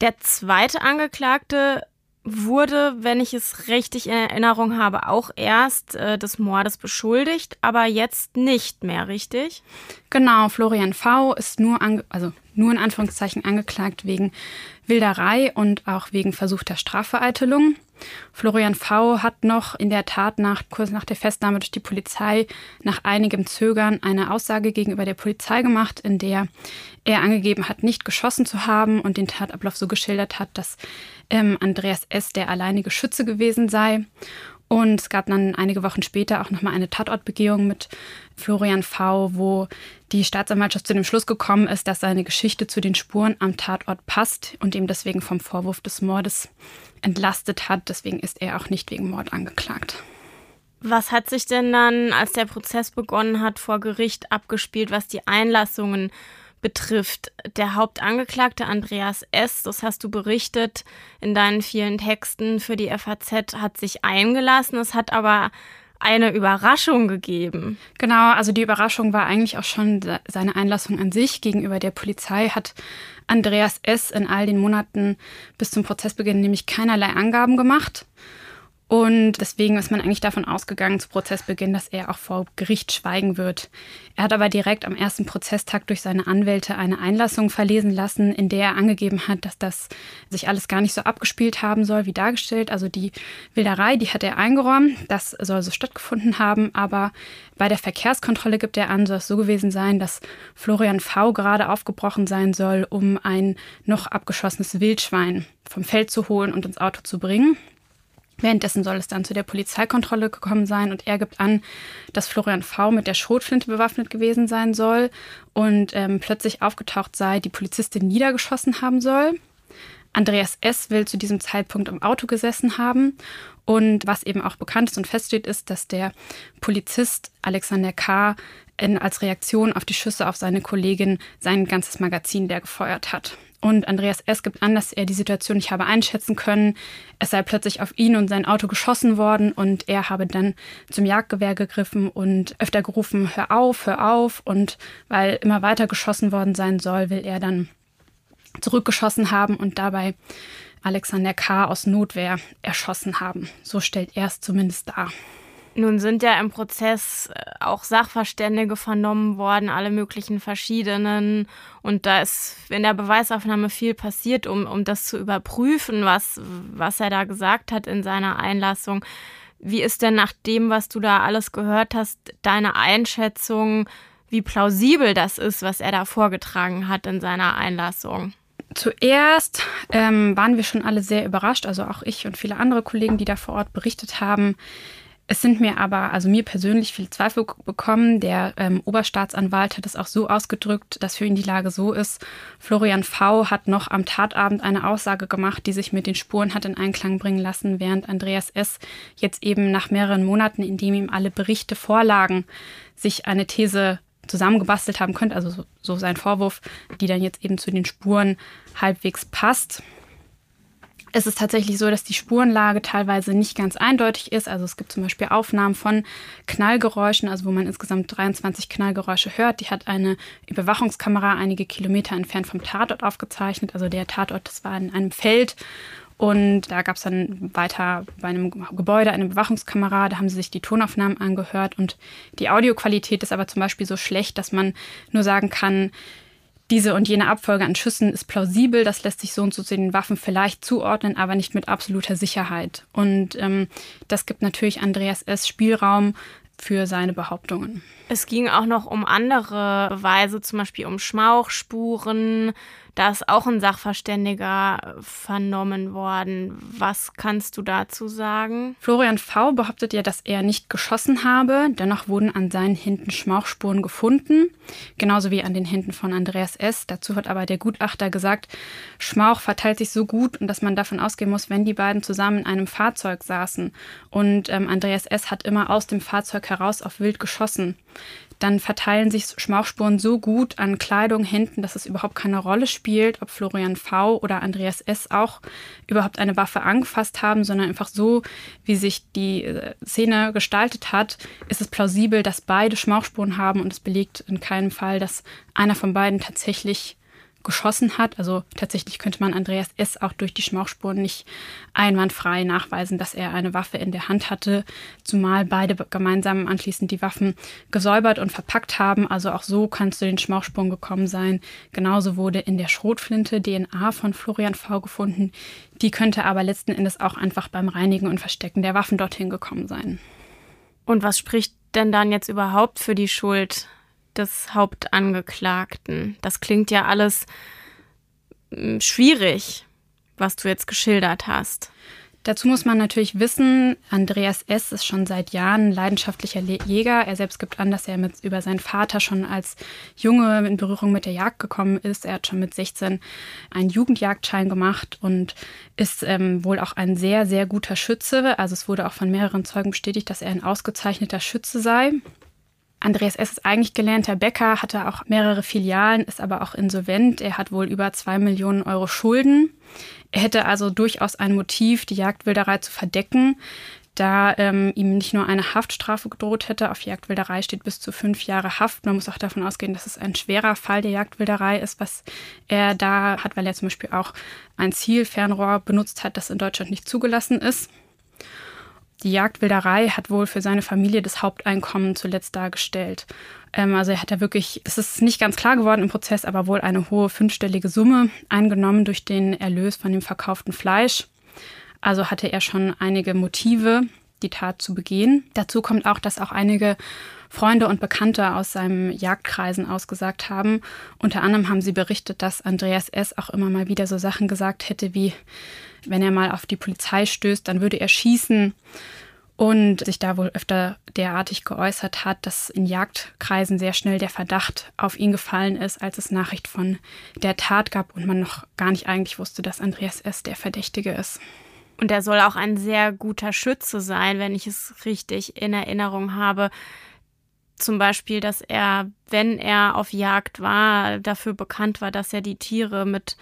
Der zweite Angeklagte wurde, wenn ich es richtig in Erinnerung habe, auch erst äh, des Mordes beschuldigt, aber jetzt nicht mehr, richtig? Genau, Florian V. ist nur, also nur in Anführungszeichen angeklagt wegen Wilderei und auch wegen versuchter Strafvereitelung. Florian V. hat noch in der Tatnacht, kurz nach der Festnahme durch die Polizei, nach einigem Zögern eine Aussage gegenüber der Polizei gemacht, in der er angegeben hat, nicht geschossen zu haben und den Tatablauf so geschildert hat, dass ähm, Andreas S. der alleinige Schütze gewesen sei. Und es gab dann einige Wochen später auch nochmal eine Tatortbegehung mit Florian V., wo die Staatsanwaltschaft zu dem Schluss gekommen ist, dass seine Geschichte zu den Spuren am Tatort passt und ihm deswegen vom Vorwurf des Mordes entlastet hat. Deswegen ist er auch nicht wegen Mord angeklagt. Was hat sich denn dann, als der Prozess begonnen hat, vor Gericht abgespielt, was die Einlassungen betrifft. Der Hauptangeklagte Andreas S., das hast du berichtet in deinen vielen Texten für die FAZ, hat sich eingelassen. Es hat aber eine Überraschung gegeben. Genau, also die Überraschung war eigentlich auch schon seine Einlassung an sich. Gegenüber der Polizei hat Andreas S. in all den Monaten bis zum Prozessbeginn nämlich keinerlei Angaben gemacht. Und deswegen ist man eigentlich davon ausgegangen zu Prozessbeginn, dass er auch vor Gericht schweigen wird. Er hat aber direkt am ersten Prozesstag durch seine Anwälte eine Einlassung verlesen lassen, in der er angegeben hat, dass das sich alles gar nicht so abgespielt haben soll, wie dargestellt. Also die Wilderei, die hat er eingeräumt, das soll so stattgefunden haben. Aber bei der Verkehrskontrolle gibt er an, soll es so gewesen sein, dass Florian V. gerade aufgebrochen sein soll, um ein noch abgeschossenes Wildschwein vom Feld zu holen und ins Auto zu bringen. Währenddessen soll es dann zu der Polizeikontrolle gekommen sein und er gibt an, dass Florian V. mit der Schrotflinte bewaffnet gewesen sein soll und ähm, plötzlich aufgetaucht sei, die Polizistin niedergeschossen haben soll. Andreas S. will zu diesem Zeitpunkt im Auto gesessen haben. Und was eben auch bekannt ist und feststeht, ist, dass der Polizist Alexander K. In, als Reaktion auf die Schüsse auf seine Kollegin sein ganzes Magazin leer gefeuert hat. Und Andreas S. gibt an, dass er die Situation nicht habe einschätzen können. Es sei plötzlich auf ihn und sein Auto geschossen worden und er habe dann zum Jagdgewehr gegriffen und öfter gerufen, hör auf, hör auf. Und weil immer weiter geschossen worden sein soll, will er dann zurückgeschossen haben und dabei Alexander K. aus Notwehr erschossen haben. So stellt er es zumindest dar. Nun sind ja im Prozess äh, auch Sachverständige vernommen worden, alle möglichen verschiedenen. Und da ist in der Beweisaufnahme viel passiert, um, um das zu überprüfen, was, was er da gesagt hat in seiner Einlassung. Wie ist denn nach dem, was du da alles gehört hast, deine Einschätzung, wie plausibel das ist, was er da vorgetragen hat in seiner Einlassung? Zuerst ähm, waren wir schon alle sehr überrascht, also auch ich und viele andere Kollegen, die da vor Ort berichtet haben, es sind mir aber, also mir persönlich, viel Zweifel bekommen. Der ähm, Oberstaatsanwalt hat es auch so ausgedrückt, dass für ihn die Lage so ist. Florian V. hat noch am Tatabend eine Aussage gemacht, die sich mit den Spuren hat in Einklang bringen lassen, während Andreas S. jetzt eben nach mehreren Monaten, in dem ihm alle Berichte vorlagen, sich eine These zusammengebastelt haben könnte, also so, so sein Vorwurf, die dann jetzt eben zu den Spuren halbwegs passt. Es ist tatsächlich so, dass die Spurenlage teilweise nicht ganz eindeutig ist. Also es gibt zum Beispiel Aufnahmen von Knallgeräuschen, also wo man insgesamt 23 Knallgeräusche hört. Die hat eine Überwachungskamera einige Kilometer entfernt vom Tatort aufgezeichnet. Also der Tatort, das war in einem Feld und da gab es dann weiter bei einem Gebäude eine Bewachungskamera, da haben sie sich die Tonaufnahmen angehört und die Audioqualität ist aber zum Beispiel so schlecht, dass man nur sagen kann, diese und jene Abfolge an Schüssen ist plausibel, das lässt sich so und so zu den Waffen vielleicht zuordnen, aber nicht mit absoluter Sicherheit. Und ähm, das gibt natürlich Andreas S. Spielraum für seine Behauptungen. Es ging auch noch um andere Beweise, zum Beispiel um Schmauchspuren, da ist auch ein Sachverständiger vernommen worden. Was kannst du dazu sagen? Florian V. behauptet ja, dass er nicht geschossen habe. Dennoch wurden an seinen Händen Schmauchspuren gefunden, genauso wie an den Händen von Andreas S. Dazu hat aber der Gutachter gesagt, Schmauch verteilt sich so gut und dass man davon ausgehen muss, wenn die beiden zusammen in einem Fahrzeug saßen. Und ähm, Andreas S. hat immer aus dem Fahrzeug heraus auf Wild geschossen dann verteilen sich Schmauchspuren so gut an Kleidung, Händen, dass es überhaupt keine Rolle spielt, ob Florian V. oder Andreas S. auch überhaupt eine Waffe angefasst haben, sondern einfach so, wie sich die äh, Szene gestaltet hat, ist es plausibel, dass beide Schmauchspuren haben und es belegt in keinem Fall, dass einer von beiden tatsächlich geschossen hat. Also tatsächlich könnte man Andreas S. auch durch die Schmauchspuren nicht einwandfrei nachweisen, dass er eine Waffe in der Hand hatte, zumal beide gemeinsam anschließend die Waffen gesäubert und verpackt haben. Also auch so kann es den Schmauchspuren gekommen sein. Genauso wurde in der Schrotflinte DNA von Florian V. gefunden. Die könnte aber letzten Endes auch einfach beim Reinigen und Verstecken der Waffen dorthin gekommen sein. Und was spricht denn dann jetzt überhaupt für die Schuld des Hauptangeklagten. Das klingt ja alles hm, schwierig, was du jetzt geschildert hast. Dazu muss man natürlich wissen, Andreas S. ist schon seit Jahren leidenschaftlicher Jäger. Er selbst gibt an, dass er mit, über seinen Vater schon als Junge in Berührung mit der Jagd gekommen ist. Er hat schon mit 16 einen Jugendjagdschein gemacht und ist ähm, wohl auch ein sehr, sehr guter Schütze. Also es wurde auch von mehreren Zeugen bestätigt, dass er ein ausgezeichneter Schütze sei. Andreas S. ist eigentlich gelernter Bäcker, hatte auch mehrere Filialen, ist aber auch insolvent. Er hat wohl über zwei Millionen Euro Schulden. Er hätte also durchaus ein Motiv, die Jagdwilderei zu verdecken, da ähm, ihm nicht nur eine Haftstrafe gedroht hätte. Auf Jagdwilderei steht bis zu fünf Jahre Haft. Man muss auch davon ausgehen, dass es ein schwerer Fall der Jagdwilderei ist, was er da hat, weil er zum Beispiel auch ein Zielfernrohr benutzt hat, das in Deutschland nicht zugelassen ist. Die Jagdwilderei hat wohl für seine Familie das Haupteinkommen zuletzt dargestellt. Ähm, also er hat da wirklich, es ist nicht ganz klar geworden im Prozess, aber wohl eine hohe fünfstellige Summe eingenommen durch den Erlös von dem verkauften Fleisch. Also hatte er schon einige Motive, die Tat zu begehen. Dazu kommt auch, dass auch einige Freunde und Bekannte aus seinem Jagdkreisen ausgesagt haben. Unter anderem haben sie berichtet, dass Andreas S. auch immer mal wieder so Sachen gesagt hätte wie, wenn er mal auf die Polizei stößt, dann würde er schießen und sich da wohl öfter derartig geäußert hat, dass in Jagdkreisen sehr schnell der Verdacht auf ihn gefallen ist, als es Nachricht von der Tat gab und man noch gar nicht eigentlich wusste, dass Andreas S. der Verdächtige ist. Und er soll auch ein sehr guter Schütze sein, wenn ich es richtig in Erinnerung habe. Zum Beispiel, dass er, wenn er auf Jagd war, dafür bekannt war, dass er die Tiere mit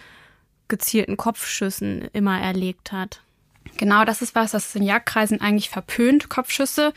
gezielten Kopfschüssen immer erlegt hat. Genau, das ist was, das ist in Jagdkreisen eigentlich verpönt, Kopfschüsse.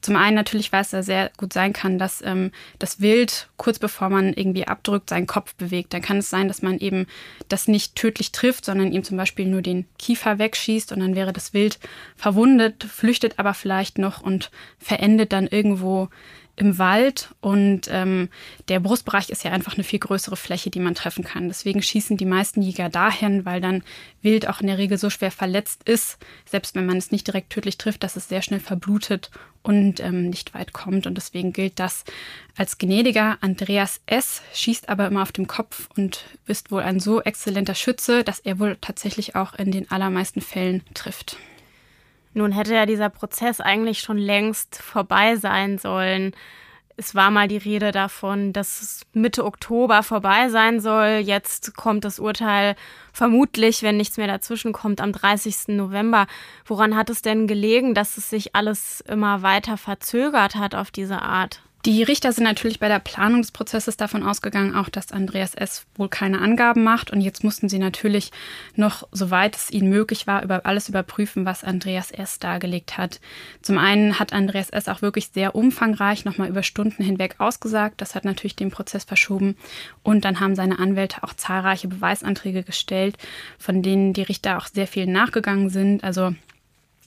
Zum einen natürlich, weil es da sehr gut sein kann, dass ähm, das Wild kurz bevor man irgendwie abdrückt, seinen Kopf bewegt. Dann kann es sein, dass man eben das nicht tödlich trifft, sondern ihm zum Beispiel nur den Kiefer wegschießt und dann wäre das Wild verwundet, flüchtet aber vielleicht noch und verendet dann irgendwo im Wald und ähm, der Brustbereich ist ja einfach eine viel größere Fläche, die man treffen kann. Deswegen schießen die meisten Jäger dahin, weil dann Wild auch in der Regel so schwer verletzt ist, selbst wenn man es nicht direkt tödlich trifft, dass es sehr schnell verblutet und ähm, nicht weit kommt. Und deswegen gilt das als gnädiger. Andreas S. schießt aber immer auf dem Kopf und ist wohl ein so exzellenter Schütze, dass er wohl tatsächlich auch in den allermeisten Fällen trifft. Nun hätte ja dieser Prozess eigentlich schon längst vorbei sein sollen. Es war mal die Rede davon, dass es Mitte Oktober vorbei sein soll. Jetzt kommt das Urteil vermutlich, wenn nichts mehr dazwischen kommt, am 30. November. Woran hat es denn gelegen, dass es sich alles immer weiter verzögert hat auf diese Art? Die Richter sind natürlich bei der Planung des Prozesses davon ausgegangen, auch dass Andreas S. wohl keine Angaben macht. Und jetzt mussten sie natürlich noch, soweit es ihnen möglich war, über alles überprüfen, was Andreas S. dargelegt hat. Zum einen hat Andreas S. auch wirklich sehr umfangreich nochmal über Stunden hinweg ausgesagt. Das hat natürlich den Prozess verschoben. Und dann haben seine Anwälte auch zahlreiche Beweisanträge gestellt, von denen die Richter auch sehr viel nachgegangen sind. Also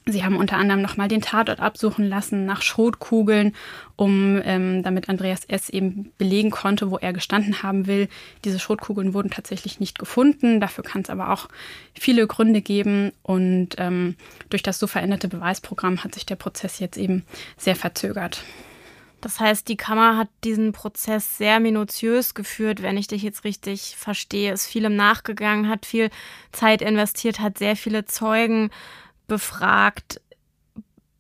Sie haben unter anderem nochmal den Tatort absuchen lassen nach Schrotkugeln, um ähm, damit Andreas S. eben belegen konnte, wo er gestanden haben will. Diese Schrotkugeln wurden tatsächlich nicht gefunden. Dafür kann es aber auch viele Gründe geben. Und ähm, durch das so veränderte Beweisprogramm hat sich der Prozess jetzt eben sehr verzögert. Das heißt, die Kammer hat diesen Prozess sehr minutiös geführt, wenn ich dich jetzt richtig verstehe, ist vielem nachgegangen, hat viel Zeit investiert, hat sehr viele Zeugen befragt.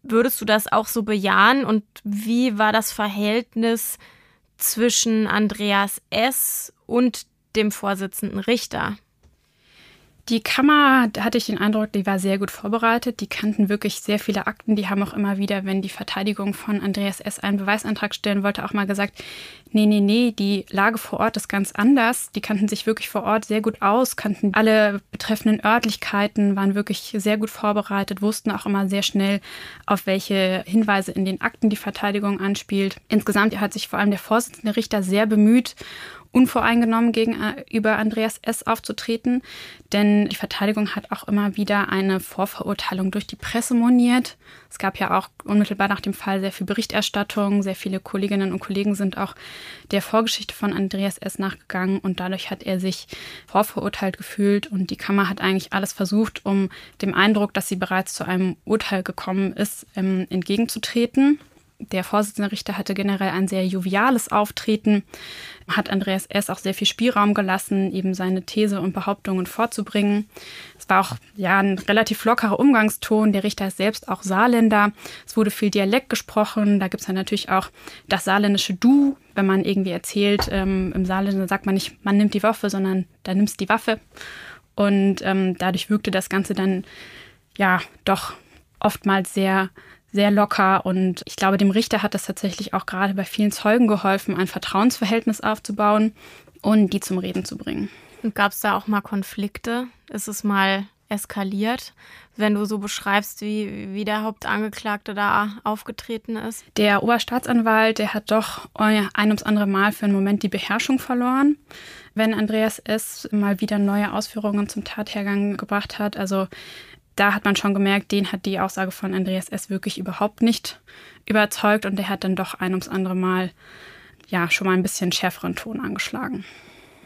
Würdest du das auch so bejahen? Und wie war das Verhältnis zwischen Andreas S. und dem Vorsitzenden Richter? Die Kammer, da hatte ich den Eindruck, die war sehr gut vorbereitet. Die kannten wirklich sehr viele Akten. Die haben auch immer wieder, wenn die Verteidigung von Andreas S. einen Beweisantrag stellen wollte, auch mal gesagt, nee, nee, nee, die Lage vor Ort ist ganz anders. Die kannten sich wirklich vor Ort sehr gut aus, kannten alle betreffenden Örtlichkeiten, waren wirklich sehr gut vorbereitet, wussten auch immer sehr schnell, auf welche Hinweise in den Akten die Verteidigung anspielt. Insgesamt hat sich vor allem der Vorsitzende Richter sehr bemüht unvoreingenommen gegenüber äh, Andreas S. aufzutreten, denn die Verteidigung hat auch immer wieder eine Vorverurteilung durch die Presse moniert. Es gab ja auch unmittelbar nach dem Fall sehr viel Berichterstattung, sehr viele Kolleginnen und Kollegen sind auch der Vorgeschichte von Andreas S. nachgegangen und dadurch hat er sich vorverurteilt gefühlt und die Kammer hat eigentlich alles versucht, um dem Eindruck, dass sie bereits zu einem Urteil gekommen ist, ähm, entgegenzutreten. Der Vorsitzende Richter hatte generell ein sehr joviales Auftreten, hat Andreas S. auch sehr viel Spielraum gelassen, eben seine These und Behauptungen vorzubringen. Es war auch ja, ein relativ lockerer Umgangston. Der Richter ist selbst auch Saarländer. Es wurde viel Dialekt gesprochen. Da gibt es dann natürlich auch das saarländische Du. Wenn man irgendwie erzählt, ähm, im Saarländer sagt man nicht, man nimmt die Waffe, sondern da nimmst die Waffe. Und ähm, dadurch wirkte das Ganze dann ja doch oftmals sehr sehr locker und ich glaube, dem Richter hat das tatsächlich auch gerade bei vielen Zeugen geholfen, ein Vertrauensverhältnis aufzubauen und die zum Reden zu bringen. Und gab es da auch mal Konflikte? Ist es mal eskaliert, wenn du so beschreibst, wie, wie der Hauptangeklagte da aufgetreten ist? Der Oberstaatsanwalt, der hat doch ein ums andere Mal für einen Moment die Beherrschung verloren, wenn Andreas S. mal wieder neue Ausführungen zum Tathergang gebracht hat. Also da hat man schon gemerkt, den hat die Aussage von Andreas S. wirklich überhaupt nicht überzeugt und der hat dann doch ein ums andere Mal ja schon mal ein bisschen schärferen Ton angeschlagen.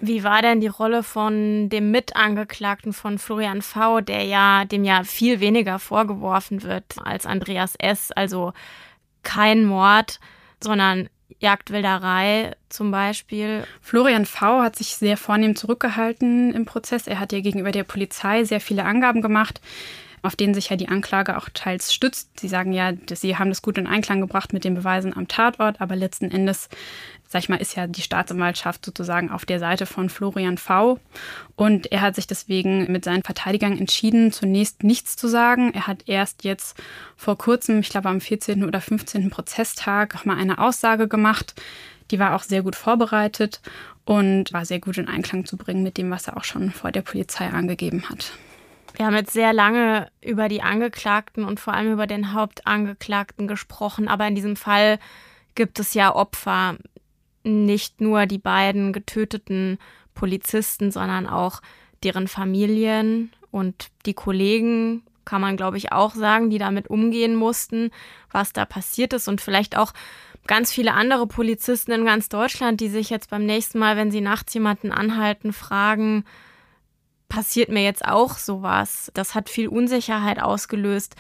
Wie war denn die Rolle von dem Mitangeklagten von Florian V., der ja dem ja viel weniger vorgeworfen wird als Andreas S., also kein Mord, sondern Jagdwilderei zum Beispiel. Florian V. hat sich sehr vornehm zurückgehalten im Prozess. Er hat ja gegenüber der Polizei sehr viele Angaben gemacht, auf denen sich ja die Anklage auch teils stützt. Sie sagen ja, dass sie haben das gut in Einklang gebracht mit den Beweisen am Tatort, aber letzten Endes sag ich mal, ist ja die Staatsanwaltschaft sozusagen auf der Seite von Florian V. Und er hat sich deswegen mit seinen Verteidigern entschieden, zunächst nichts zu sagen. Er hat erst jetzt vor kurzem, ich glaube am 14. oder 15. Prozesstag, nochmal eine Aussage gemacht. Die war auch sehr gut vorbereitet und war sehr gut in Einklang zu bringen mit dem, was er auch schon vor der Polizei angegeben hat. Wir haben jetzt sehr lange über die Angeklagten und vor allem über den Hauptangeklagten gesprochen, aber in diesem Fall gibt es ja Opfer nicht nur die beiden getöteten Polizisten, sondern auch deren Familien und die Kollegen, kann man glaube ich auch sagen, die damit umgehen mussten, was da passiert ist und vielleicht auch ganz viele andere Polizisten in ganz Deutschland, die sich jetzt beim nächsten Mal, wenn sie nachts jemanden anhalten, fragen, passiert mir jetzt auch sowas? Das hat viel Unsicherheit ausgelöst.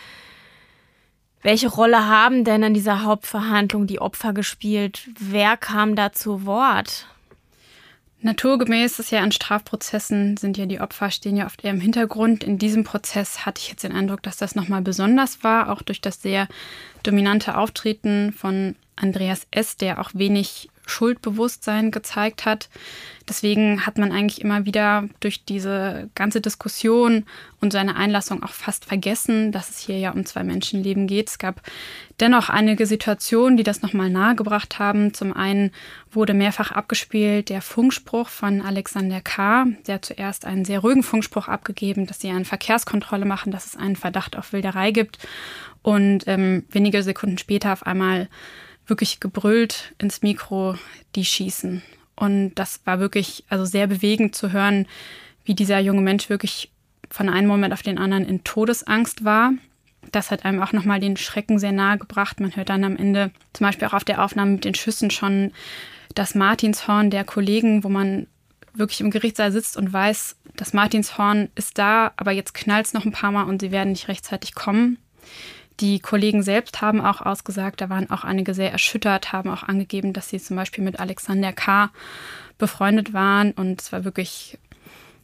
Welche Rolle haben denn in dieser Hauptverhandlung die Opfer gespielt? Wer kam da zu Wort? Naturgemäß ist ja an Strafprozessen sind ja die Opfer stehen ja oft eher im Hintergrund. In diesem Prozess hatte ich jetzt den Eindruck, dass das nochmal besonders war, auch durch das sehr dominante Auftreten von Andreas S., der auch wenig Schuldbewusstsein gezeigt hat. Deswegen hat man eigentlich immer wieder durch diese ganze Diskussion und seine Einlassung auch fast vergessen, dass es hier ja um zwei Menschenleben geht. Es gab dennoch einige Situationen, die das nochmal nahegebracht haben. Zum einen wurde mehrfach abgespielt der Funkspruch von Alexander K., der zuerst einen sehr ruhigen Funkspruch abgegeben, dass sie eine Verkehrskontrolle machen, dass es einen Verdacht auf Wilderei gibt. Und ähm, wenige Sekunden später auf einmal wirklich gebrüllt ins Mikro, die schießen. Und das war wirklich also sehr bewegend zu hören, wie dieser junge Mensch wirklich von einem Moment auf den anderen in Todesangst war. Das hat einem auch nochmal den Schrecken sehr nahe gebracht. Man hört dann am Ende zum Beispiel auch auf der Aufnahme mit den Schüssen schon das Martinshorn der Kollegen, wo man wirklich im Gerichtssaal sitzt und weiß, das Martinshorn ist da, aber jetzt knallt es noch ein paar Mal und sie werden nicht rechtzeitig kommen. Die Kollegen selbst haben auch ausgesagt, da waren auch einige sehr erschüttert, haben auch angegeben, dass sie zum Beispiel mit Alexander K. befreundet waren. Und es war wirklich,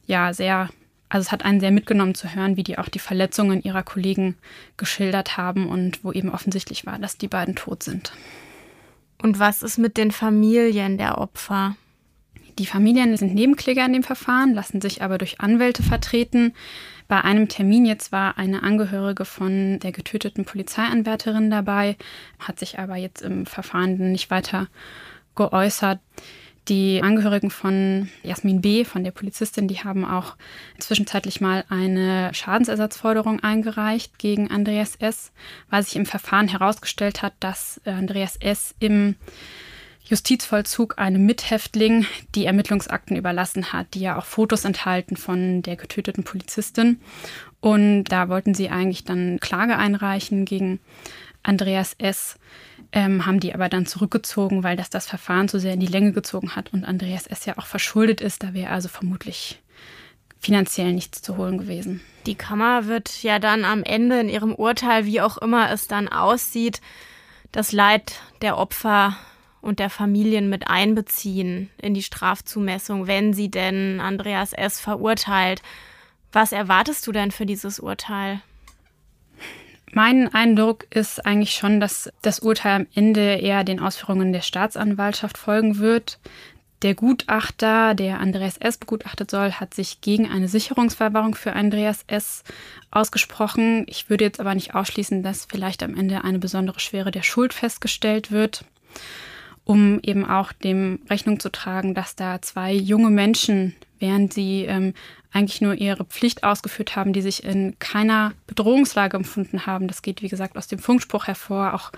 ja, sehr, also es hat einen sehr mitgenommen zu hören, wie die auch die Verletzungen ihrer Kollegen geschildert haben und wo eben offensichtlich war, dass die beiden tot sind. Und was ist mit den Familien der Opfer? Die Familien sind Nebenkläger in dem Verfahren, lassen sich aber durch Anwälte vertreten. Bei einem Termin jetzt war eine Angehörige von der getöteten Polizeianwärterin dabei, hat sich aber jetzt im Verfahren nicht weiter geäußert. Die Angehörigen von Jasmin B., von der Polizistin, die haben auch zwischenzeitlich mal eine Schadensersatzforderung eingereicht gegen Andreas S., weil sich im Verfahren herausgestellt hat, dass Andreas S. im Justizvollzug einem Mithäftling die Ermittlungsakten überlassen hat, die ja auch Fotos enthalten von der getöteten Polizistin. Und da wollten sie eigentlich dann Klage einreichen gegen Andreas S., ähm, haben die aber dann zurückgezogen, weil das das Verfahren zu sehr in die Länge gezogen hat und Andreas S. ja auch verschuldet ist. Da wäre also vermutlich finanziell nichts zu holen gewesen. Die Kammer wird ja dann am Ende in ihrem Urteil, wie auch immer es dann aussieht, das Leid der Opfer und der Familien mit einbeziehen in die Strafzumessung, wenn sie denn Andreas S. verurteilt. Was erwartest du denn für dieses Urteil? Mein Eindruck ist eigentlich schon, dass das Urteil am Ende eher den Ausführungen der Staatsanwaltschaft folgen wird. Der Gutachter, der Andreas S. begutachtet soll, hat sich gegen eine Sicherungsverwahrung für Andreas S. ausgesprochen. Ich würde jetzt aber nicht ausschließen, dass vielleicht am Ende eine besondere Schwere der Schuld festgestellt wird um eben auch dem Rechnung zu tragen, dass da zwei junge Menschen, während sie ähm, eigentlich nur ihre Pflicht ausgeführt haben, die sich in keiner Bedrohungslage empfunden haben. Das geht, wie gesagt, aus dem Funkspruch hervor. Auch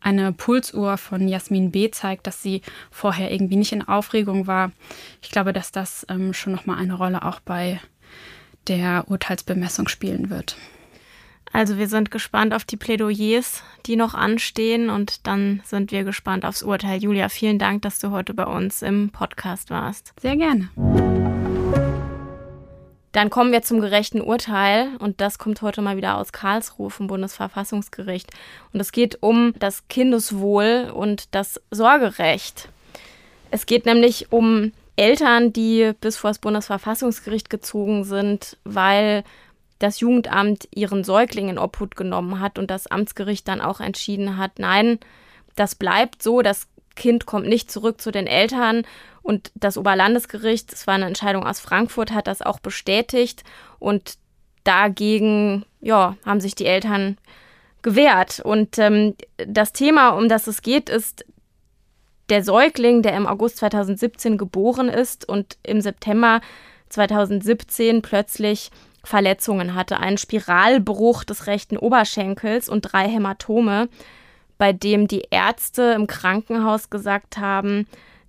eine Pulsuhr von Jasmin B. zeigt, dass sie vorher irgendwie nicht in Aufregung war. Ich glaube, dass das ähm, schon nochmal eine Rolle auch bei der Urteilsbemessung spielen wird. Also wir sind gespannt auf die Plädoyers, die noch anstehen und dann sind wir gespannt aufs Urteil. Julia, vielen Dank, dass du heute bei uns im Podcast warst. Sehr gerne. Dann kommen wir zum gerechten Urteil und das kommt heute mal wieder aus Karlsruhe vom Bundesverfassungsgericht. Und es geht um das Kindeswohl und das Sorgerecht. Es geht nämlich um Eltern, die bis vor das Bundesverfassungsgericht gezogen sind, weil das Jugendamt ihren Säugling in Obhut genommen hat und das Amtsgericht dann auch entschieden hat, nein, das bleibt so, das Kind kommt nicht zurück zu den Eltern und das Oberlandesgericht, es war eine Entscheidung aus Frankfurt, hat das auch bestätigt und dagegen, ja, haben sich die Eltern gewehrt. Und ähm, das Thema, um das es geht, ist der Säugling, der im August 2017 geboren ist und im September 2017 plötzlich Verletzungen hatte, einen Spiralbruch des rechten Oberschenkels und drei Hämatome, bei dem die Ärzte im Krankenhaus gesagt haben,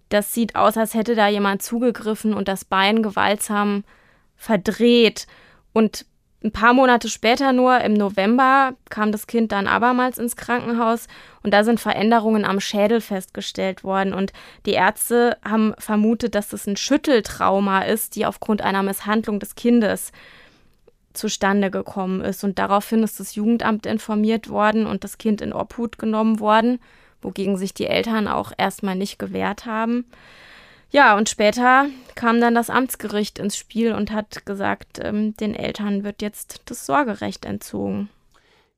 das sieht aus, als hätte da jemand zugegriffen und das Bein gewaltsam verdreht. Und ein paar Monate später nur, im November, kam das Kind dann abermals ins Krankenhaus und da sind Veränderungen am Schädel festgestellt worden. Und die Ärzte haben vermutet, dass es ein Schütteltrauma ist, die aufgrund einer Misshandlung des Kindes zustande gekommen ist. Und daraufhin ist das Jugendamt informiert worden und das Kind in Obhut genommen worden, wogegen sich die Eltern auch erstmal nicht gewehrt haben. Ja, und später kam dann das Amtsgericht ins Spiel und hat gesagt, ähm, den Eltern wird jetzt das Sorgerecht entzogen.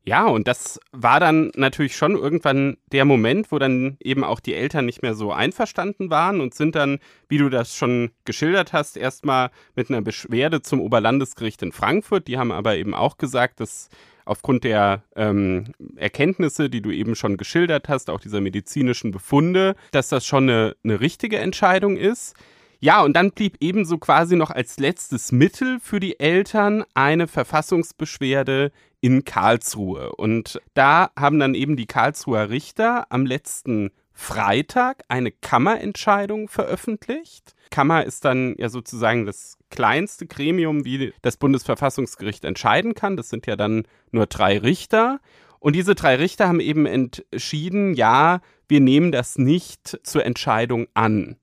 Ja, und das war dann natürlich schon irgendwann der Moment, wo dann eben auch die Eltern nicht mehr so einverstanden waren und sind dann, wie du das schon geschildert hast, erstmal mit einer Beschwerde zum Oberlandesgericht in Frankfurt. Die haben aber eben auch gesagt, dass aufgrund der ähm, Erkenntnisse, die du eben schon geschildert hast, auch dieser medizinischen Befunde, dass das schon eine, eine richtige Entscheidung ist. Ja, und dann blieb ebenso quasi noch als letztes Mittel für die Eltern eine Verfassungsbeschwerde in Karlsruhe. Und da haben dann eben die Karlsruher Richter am letzten Freitag eine Kammerentscheidung veröffentlicht. Kammer ist dann ja sozusagen das kleinste Gremium, wie das Bundesverfassungsgericht entscheiden kann. Das sind ja dann nur drei Richter. Und diese drei Richter haben eben entschieden, ja, wir nehmen das nicht zur Entscheidung an.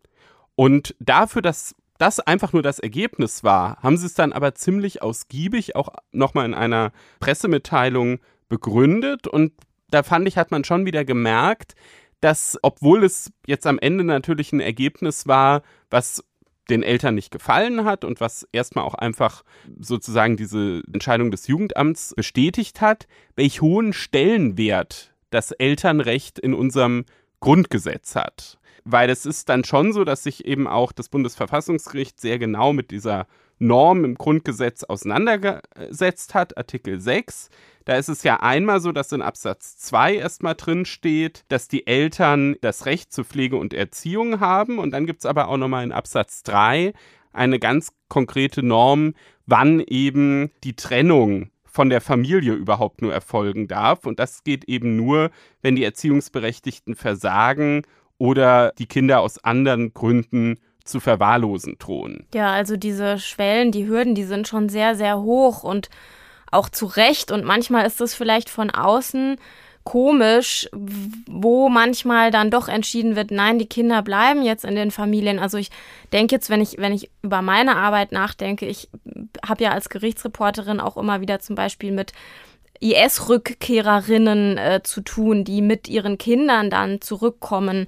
Und dafür, dass das einfach nur das Ergebnis war, haben sie es dann aber ziemlich ausgiebig auch nochmal in einer Pressemitteilung begründet. Und da fand ich, hat man schon wieder gemerkt, dass, obwohl es jetzt am Ende natürlich ein Ergebnis war, was den Eltern nicht gefallen hat und was erstmal auch einfach sozusagen diese Entscheidung des Jugendamts bestätigt hat, welch hohen Stellenwert das Elternrecht in unserem Grundgesetz hat weil es ist dann schon so, dass sich eben auch das Bundesverfassungsgericht sehr genau mit dieser Norm im Grundgesetz auseinandergesetzt hat, Artikel 6. Da ist es ja einmal so, dass in Absatz 2 erstmal drin steht, dass die Eltern das Recht zur Pflege und Erziehung haben. Und dann gibt es aber auch nochmal in Absatz 3 eine ganz konkrete Norm, wann eben die Trennung von der Familie überhaupt nur erfolgen darf. Und das geht eben nur, wenn die Erziehungsberechtigten versagen oder die Kinder aus anderen Gründen zu verwahrlosen drohen. Ja, also diese Schwellen, die Hürden, die sind schon sehr, sehr hoch und auch zu Recht. Und manchmal ist es vielleicht von außen komisch, wo manchmal dann doch entschieden wird, nein, die Kinder bleiben jetzt in den Familien. Also ich denke jetzt, wenn ich, wenn ich über meine Arbeit nachdenke, ich habe ja als Gerichtsreporterin auch immer wieder zum Beispiel mit IS-Rückkehrerinnen äh, zu tun, die mit ihren Kindern dann zurückkommen.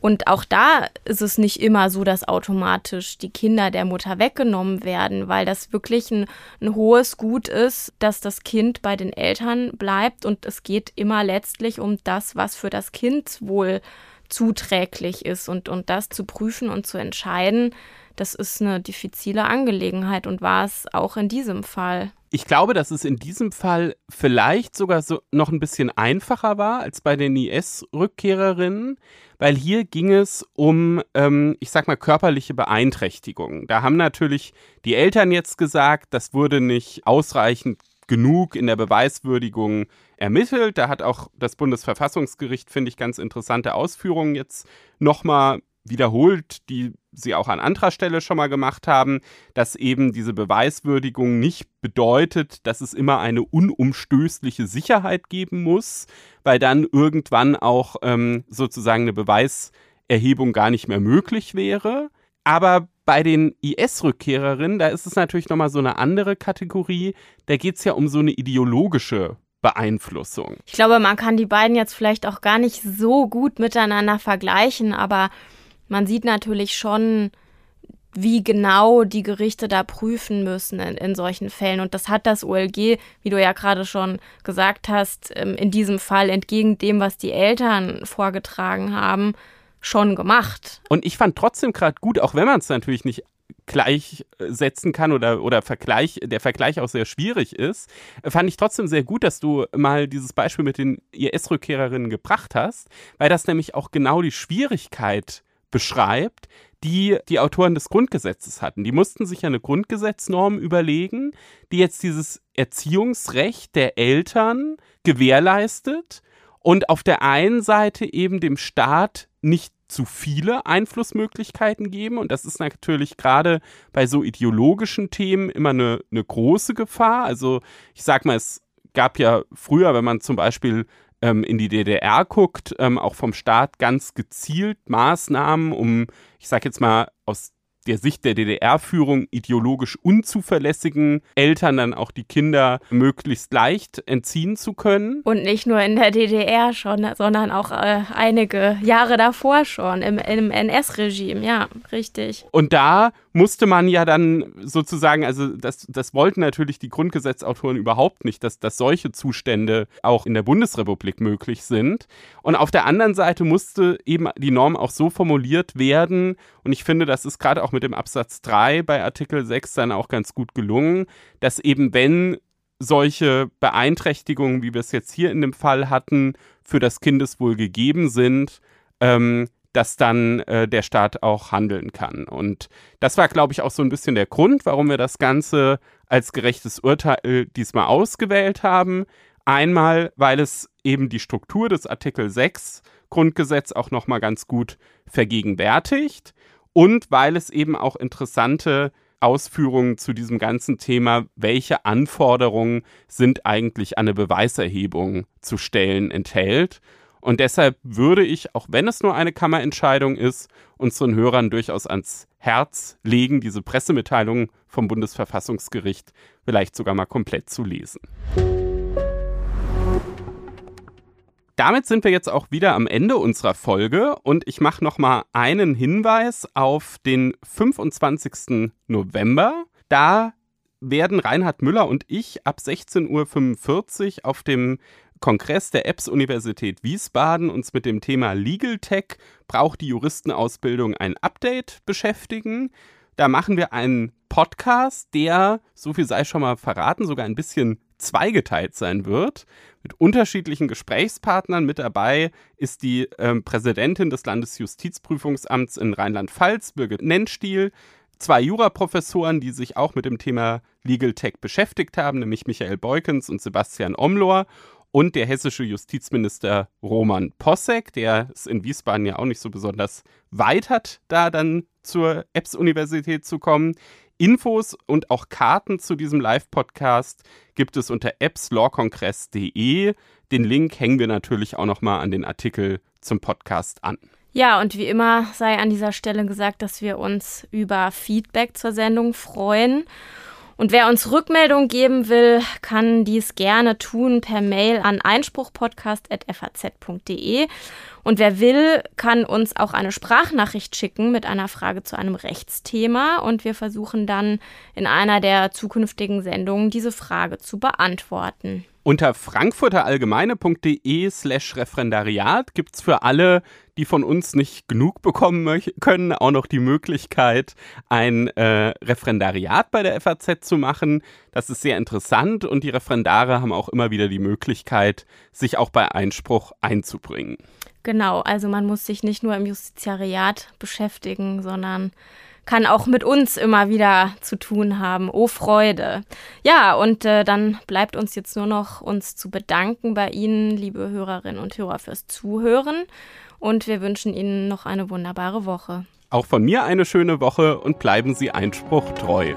Und auch da ist es nicht immer so, dass automatisch die Kinder der Mutter weggenommen werden, weil das wirklich ein, ein, hohes Gut ist, dass das Kind bei den Eltern bleibt. Und es geht immer letztlich um das, was für das Kind wohl zuträglich ist. Und, und das zu prüfen und zu entscheiden, das ist eine diffizile Angelegenheit und war es auch in diesem Fall. Ich glaube, dass es in diesem Fall vielleicht sogar so noch ein bisschen einfacher war als bei den IS-Rückkehrerinnen, weil hier ging es um, ähm, ich sag mal, körperliche Beeinträchtigungen. Da haben natürlich die Eltern jetzt gesagt, das wurde nicht ausreichend genug in der Beweiswürdigung ermittelt. Da hat auch das Bundesverfassungsgericht, finde ich, ganz interessante Ausführungen jetzt nochmal wiederholt, die sie auch an anderer Stelle schon mal gemacht haben, dass eben diese Beweiswürdigung nicht bedeutet, dass es immer eine unumstößliche Sicherheit geben muss, weil dann irgendwann auch ähm, sozusagen eine Beweiserhebung gar nicht mehr möglich wäre. Aber bei den IS-Rückkehrerinnen, da ist es natürlich nochmal so eine andere Kategorie. Da geht es ja um so eine ideologische Beeinflussung. Ich glaube, man kann die beiden jetzt vielleicht auch gar nicht so gut miteinander vergleichen, aber man sieht natürlich schon, wie genau die Gerichte da prüfen müssen in, in, solchen Fällen. Und das hat das OLG, wie du ja gerade schon gesagt hast, ähm, in diesem Fall entgegen dem, was die Eltern vorgetragen haben, schon gemacht. Und ich fand trotzdem gerade gut, auch wenn man es natürlich nicht gleichsetzen kann oder, oder Vergleich, der Vergleich auch sehr schwierig ist, fand ich trotzdem sehr gut, dass du mal dieses Beispiel mit den IS-Rückkehrerinnen gebracht hast, weil das nämlich auch genau die Schwierigkeit beschreibt, die die Autoren des Grundgesetzes hatten. Die mussten sich eine Grundgesetznorm überlegen, die jetzt dieses Erziehungsrecht der Eltern gewährleistet und auf der einen Seite eben dem Staat nicht zu viele Einflussmöglichkeiten geben. Und das ist natürlich gerade bei so ideologischen Themen immer eine, eine große Gefahr. Also ich sag mal, es gab ja früher, wenn man zum Beispiel ähm, in die DDR guckt, ähm, auch vom Staat ganz gezielt Maßnahmen, um, ich sage jetzt mal, aus der Sicht der DDR-Führung ideologisch unzuverlässigen Eltern dann auch die Kinder möglichst leicht entziehen zu können. Und nicht nur in der DDR schon, sondern auch äh, einige Jahre davor schon im, im NS-Regime, ja, richtig. Und da musste man ja dann sozusagen, also das, das wollten natürlich die Grundgesetzautoren überhaupt nicht, dass, dass solche Zustände auch in der Bundesrepublik möglich sind. Und auf der anderen Seite musste eben die Norm auch so formuliert werden, und ich finde, das ist gerade auch mit dem Absatz 3 bei Artikel 6 dann auch ganz gut gelungen, dass eben wenn solche Beeinträchtigungen, wie wir es jetzt hier in dem Fall hatten, für das Kindeswohl gegeben sind, ähm, dass dann äh, der Staat auch handeln kann. Und das war, glaube ich, auch so ein bisschen der Grund, warum wir das Ganze als gerechtes Urteil diesmal ausgewählt haben. Einmal, weil es eben die Struktur des Artikel 6 Grundgesetz auch nochmal ganz gut vergegenwärtigt und weil es eben auch interessante Ausführungen zu diesem ganzen Thema, welche Anforderungen sind eigentlich an eine Beweiserhebung zu stellen, enthält. Und deshalb würde ich, auch wenn es nur eine Kammerentscheidung ist, unseren Hörern durchaus ans Herz legen, diese Pressemitteilung vom Bundesverfassungsgericht vielleicht sogar mal komplett zu lesen. Damit sind wir jetzt auch wieder am Ende unserer Folge und ich mache noch mal einen Hinweis auf den 25. November. Da werden Reinhard Müller und ich ab 16.45 Uhr auf dem Kongress der EBS-Universität Wiesbaden uns mit dem Thema Legal Tech braucht die Juristenausbildung ein Update beschäftigen. Da machen wir einen Podcast, der, so viel sei schon mal verraten, sogar ein bisschen zweigeteilt sein wird. Mit unterschiedlichen Gesprächspartnern mit dabei ist die ähm, Präsidentin des Landesjustizprüfungsamts in Rheinland-Pfalz, Birgit Nennstiel, zwei Juraprofessoren, die sich auch mit dem Thema Legal Tech beschäftigt haben, nämlich Michael Beukens und Sebastian Omlor und der hessische Justizminister Roman Possek, der es in Wiesbaden ja auch nicht so besonders weit hat, da dann zur EBS-Universität zu kommen. Infos und auch Karten zu diesem Live-Podcast gibt es unter appslawkongress.de. Den Link hängen wir natürlich auch nochmal an den Artikel zum Podcast an. Ja, und wie immer sei an dieser Stelle gesagt, dass wir uns über Feedback zur Sendung freuen. Und wer uns Rückmeldung geben will, kann dies gerne tun per Mail an einspruchpodcast.faz.de. Und wer will, kann uns auch eine Sprachnachricht schicken mit einer Frage zu einem Rechtsthema. Und wir versuchen dann in einer der zukünftigen Sendungen diese Frage zu beantworten. Unter frankfurterallgemeine.de slash Referendariat gibt es für alle, die von uns nicht genug bekommen können, auch noch die Möglichkeit, ein äh, Referendariat bei der FAZ zu machen. Das ist sehr interessant und die Referendare haben auch immer wieder die Möglichkeit, sich auch bei Einspruch einzubringen. Genau, also man muss sich nicht nur im Justiziariat beschäftigen, sondern kann auch mit uns immer wieder zu tun haben. Oh Freude. Ja, und äh, dann bleibt uns jetzt nur noch uns zu bedanken bei Ihnen, liebe Hörerinnen und Hörer, fürs Zuhören. Und wir wünschen Ihnen noch eine wunderbare Woche. Auch von mir eine schöne Woche und bleiben Sie Einspruch treu.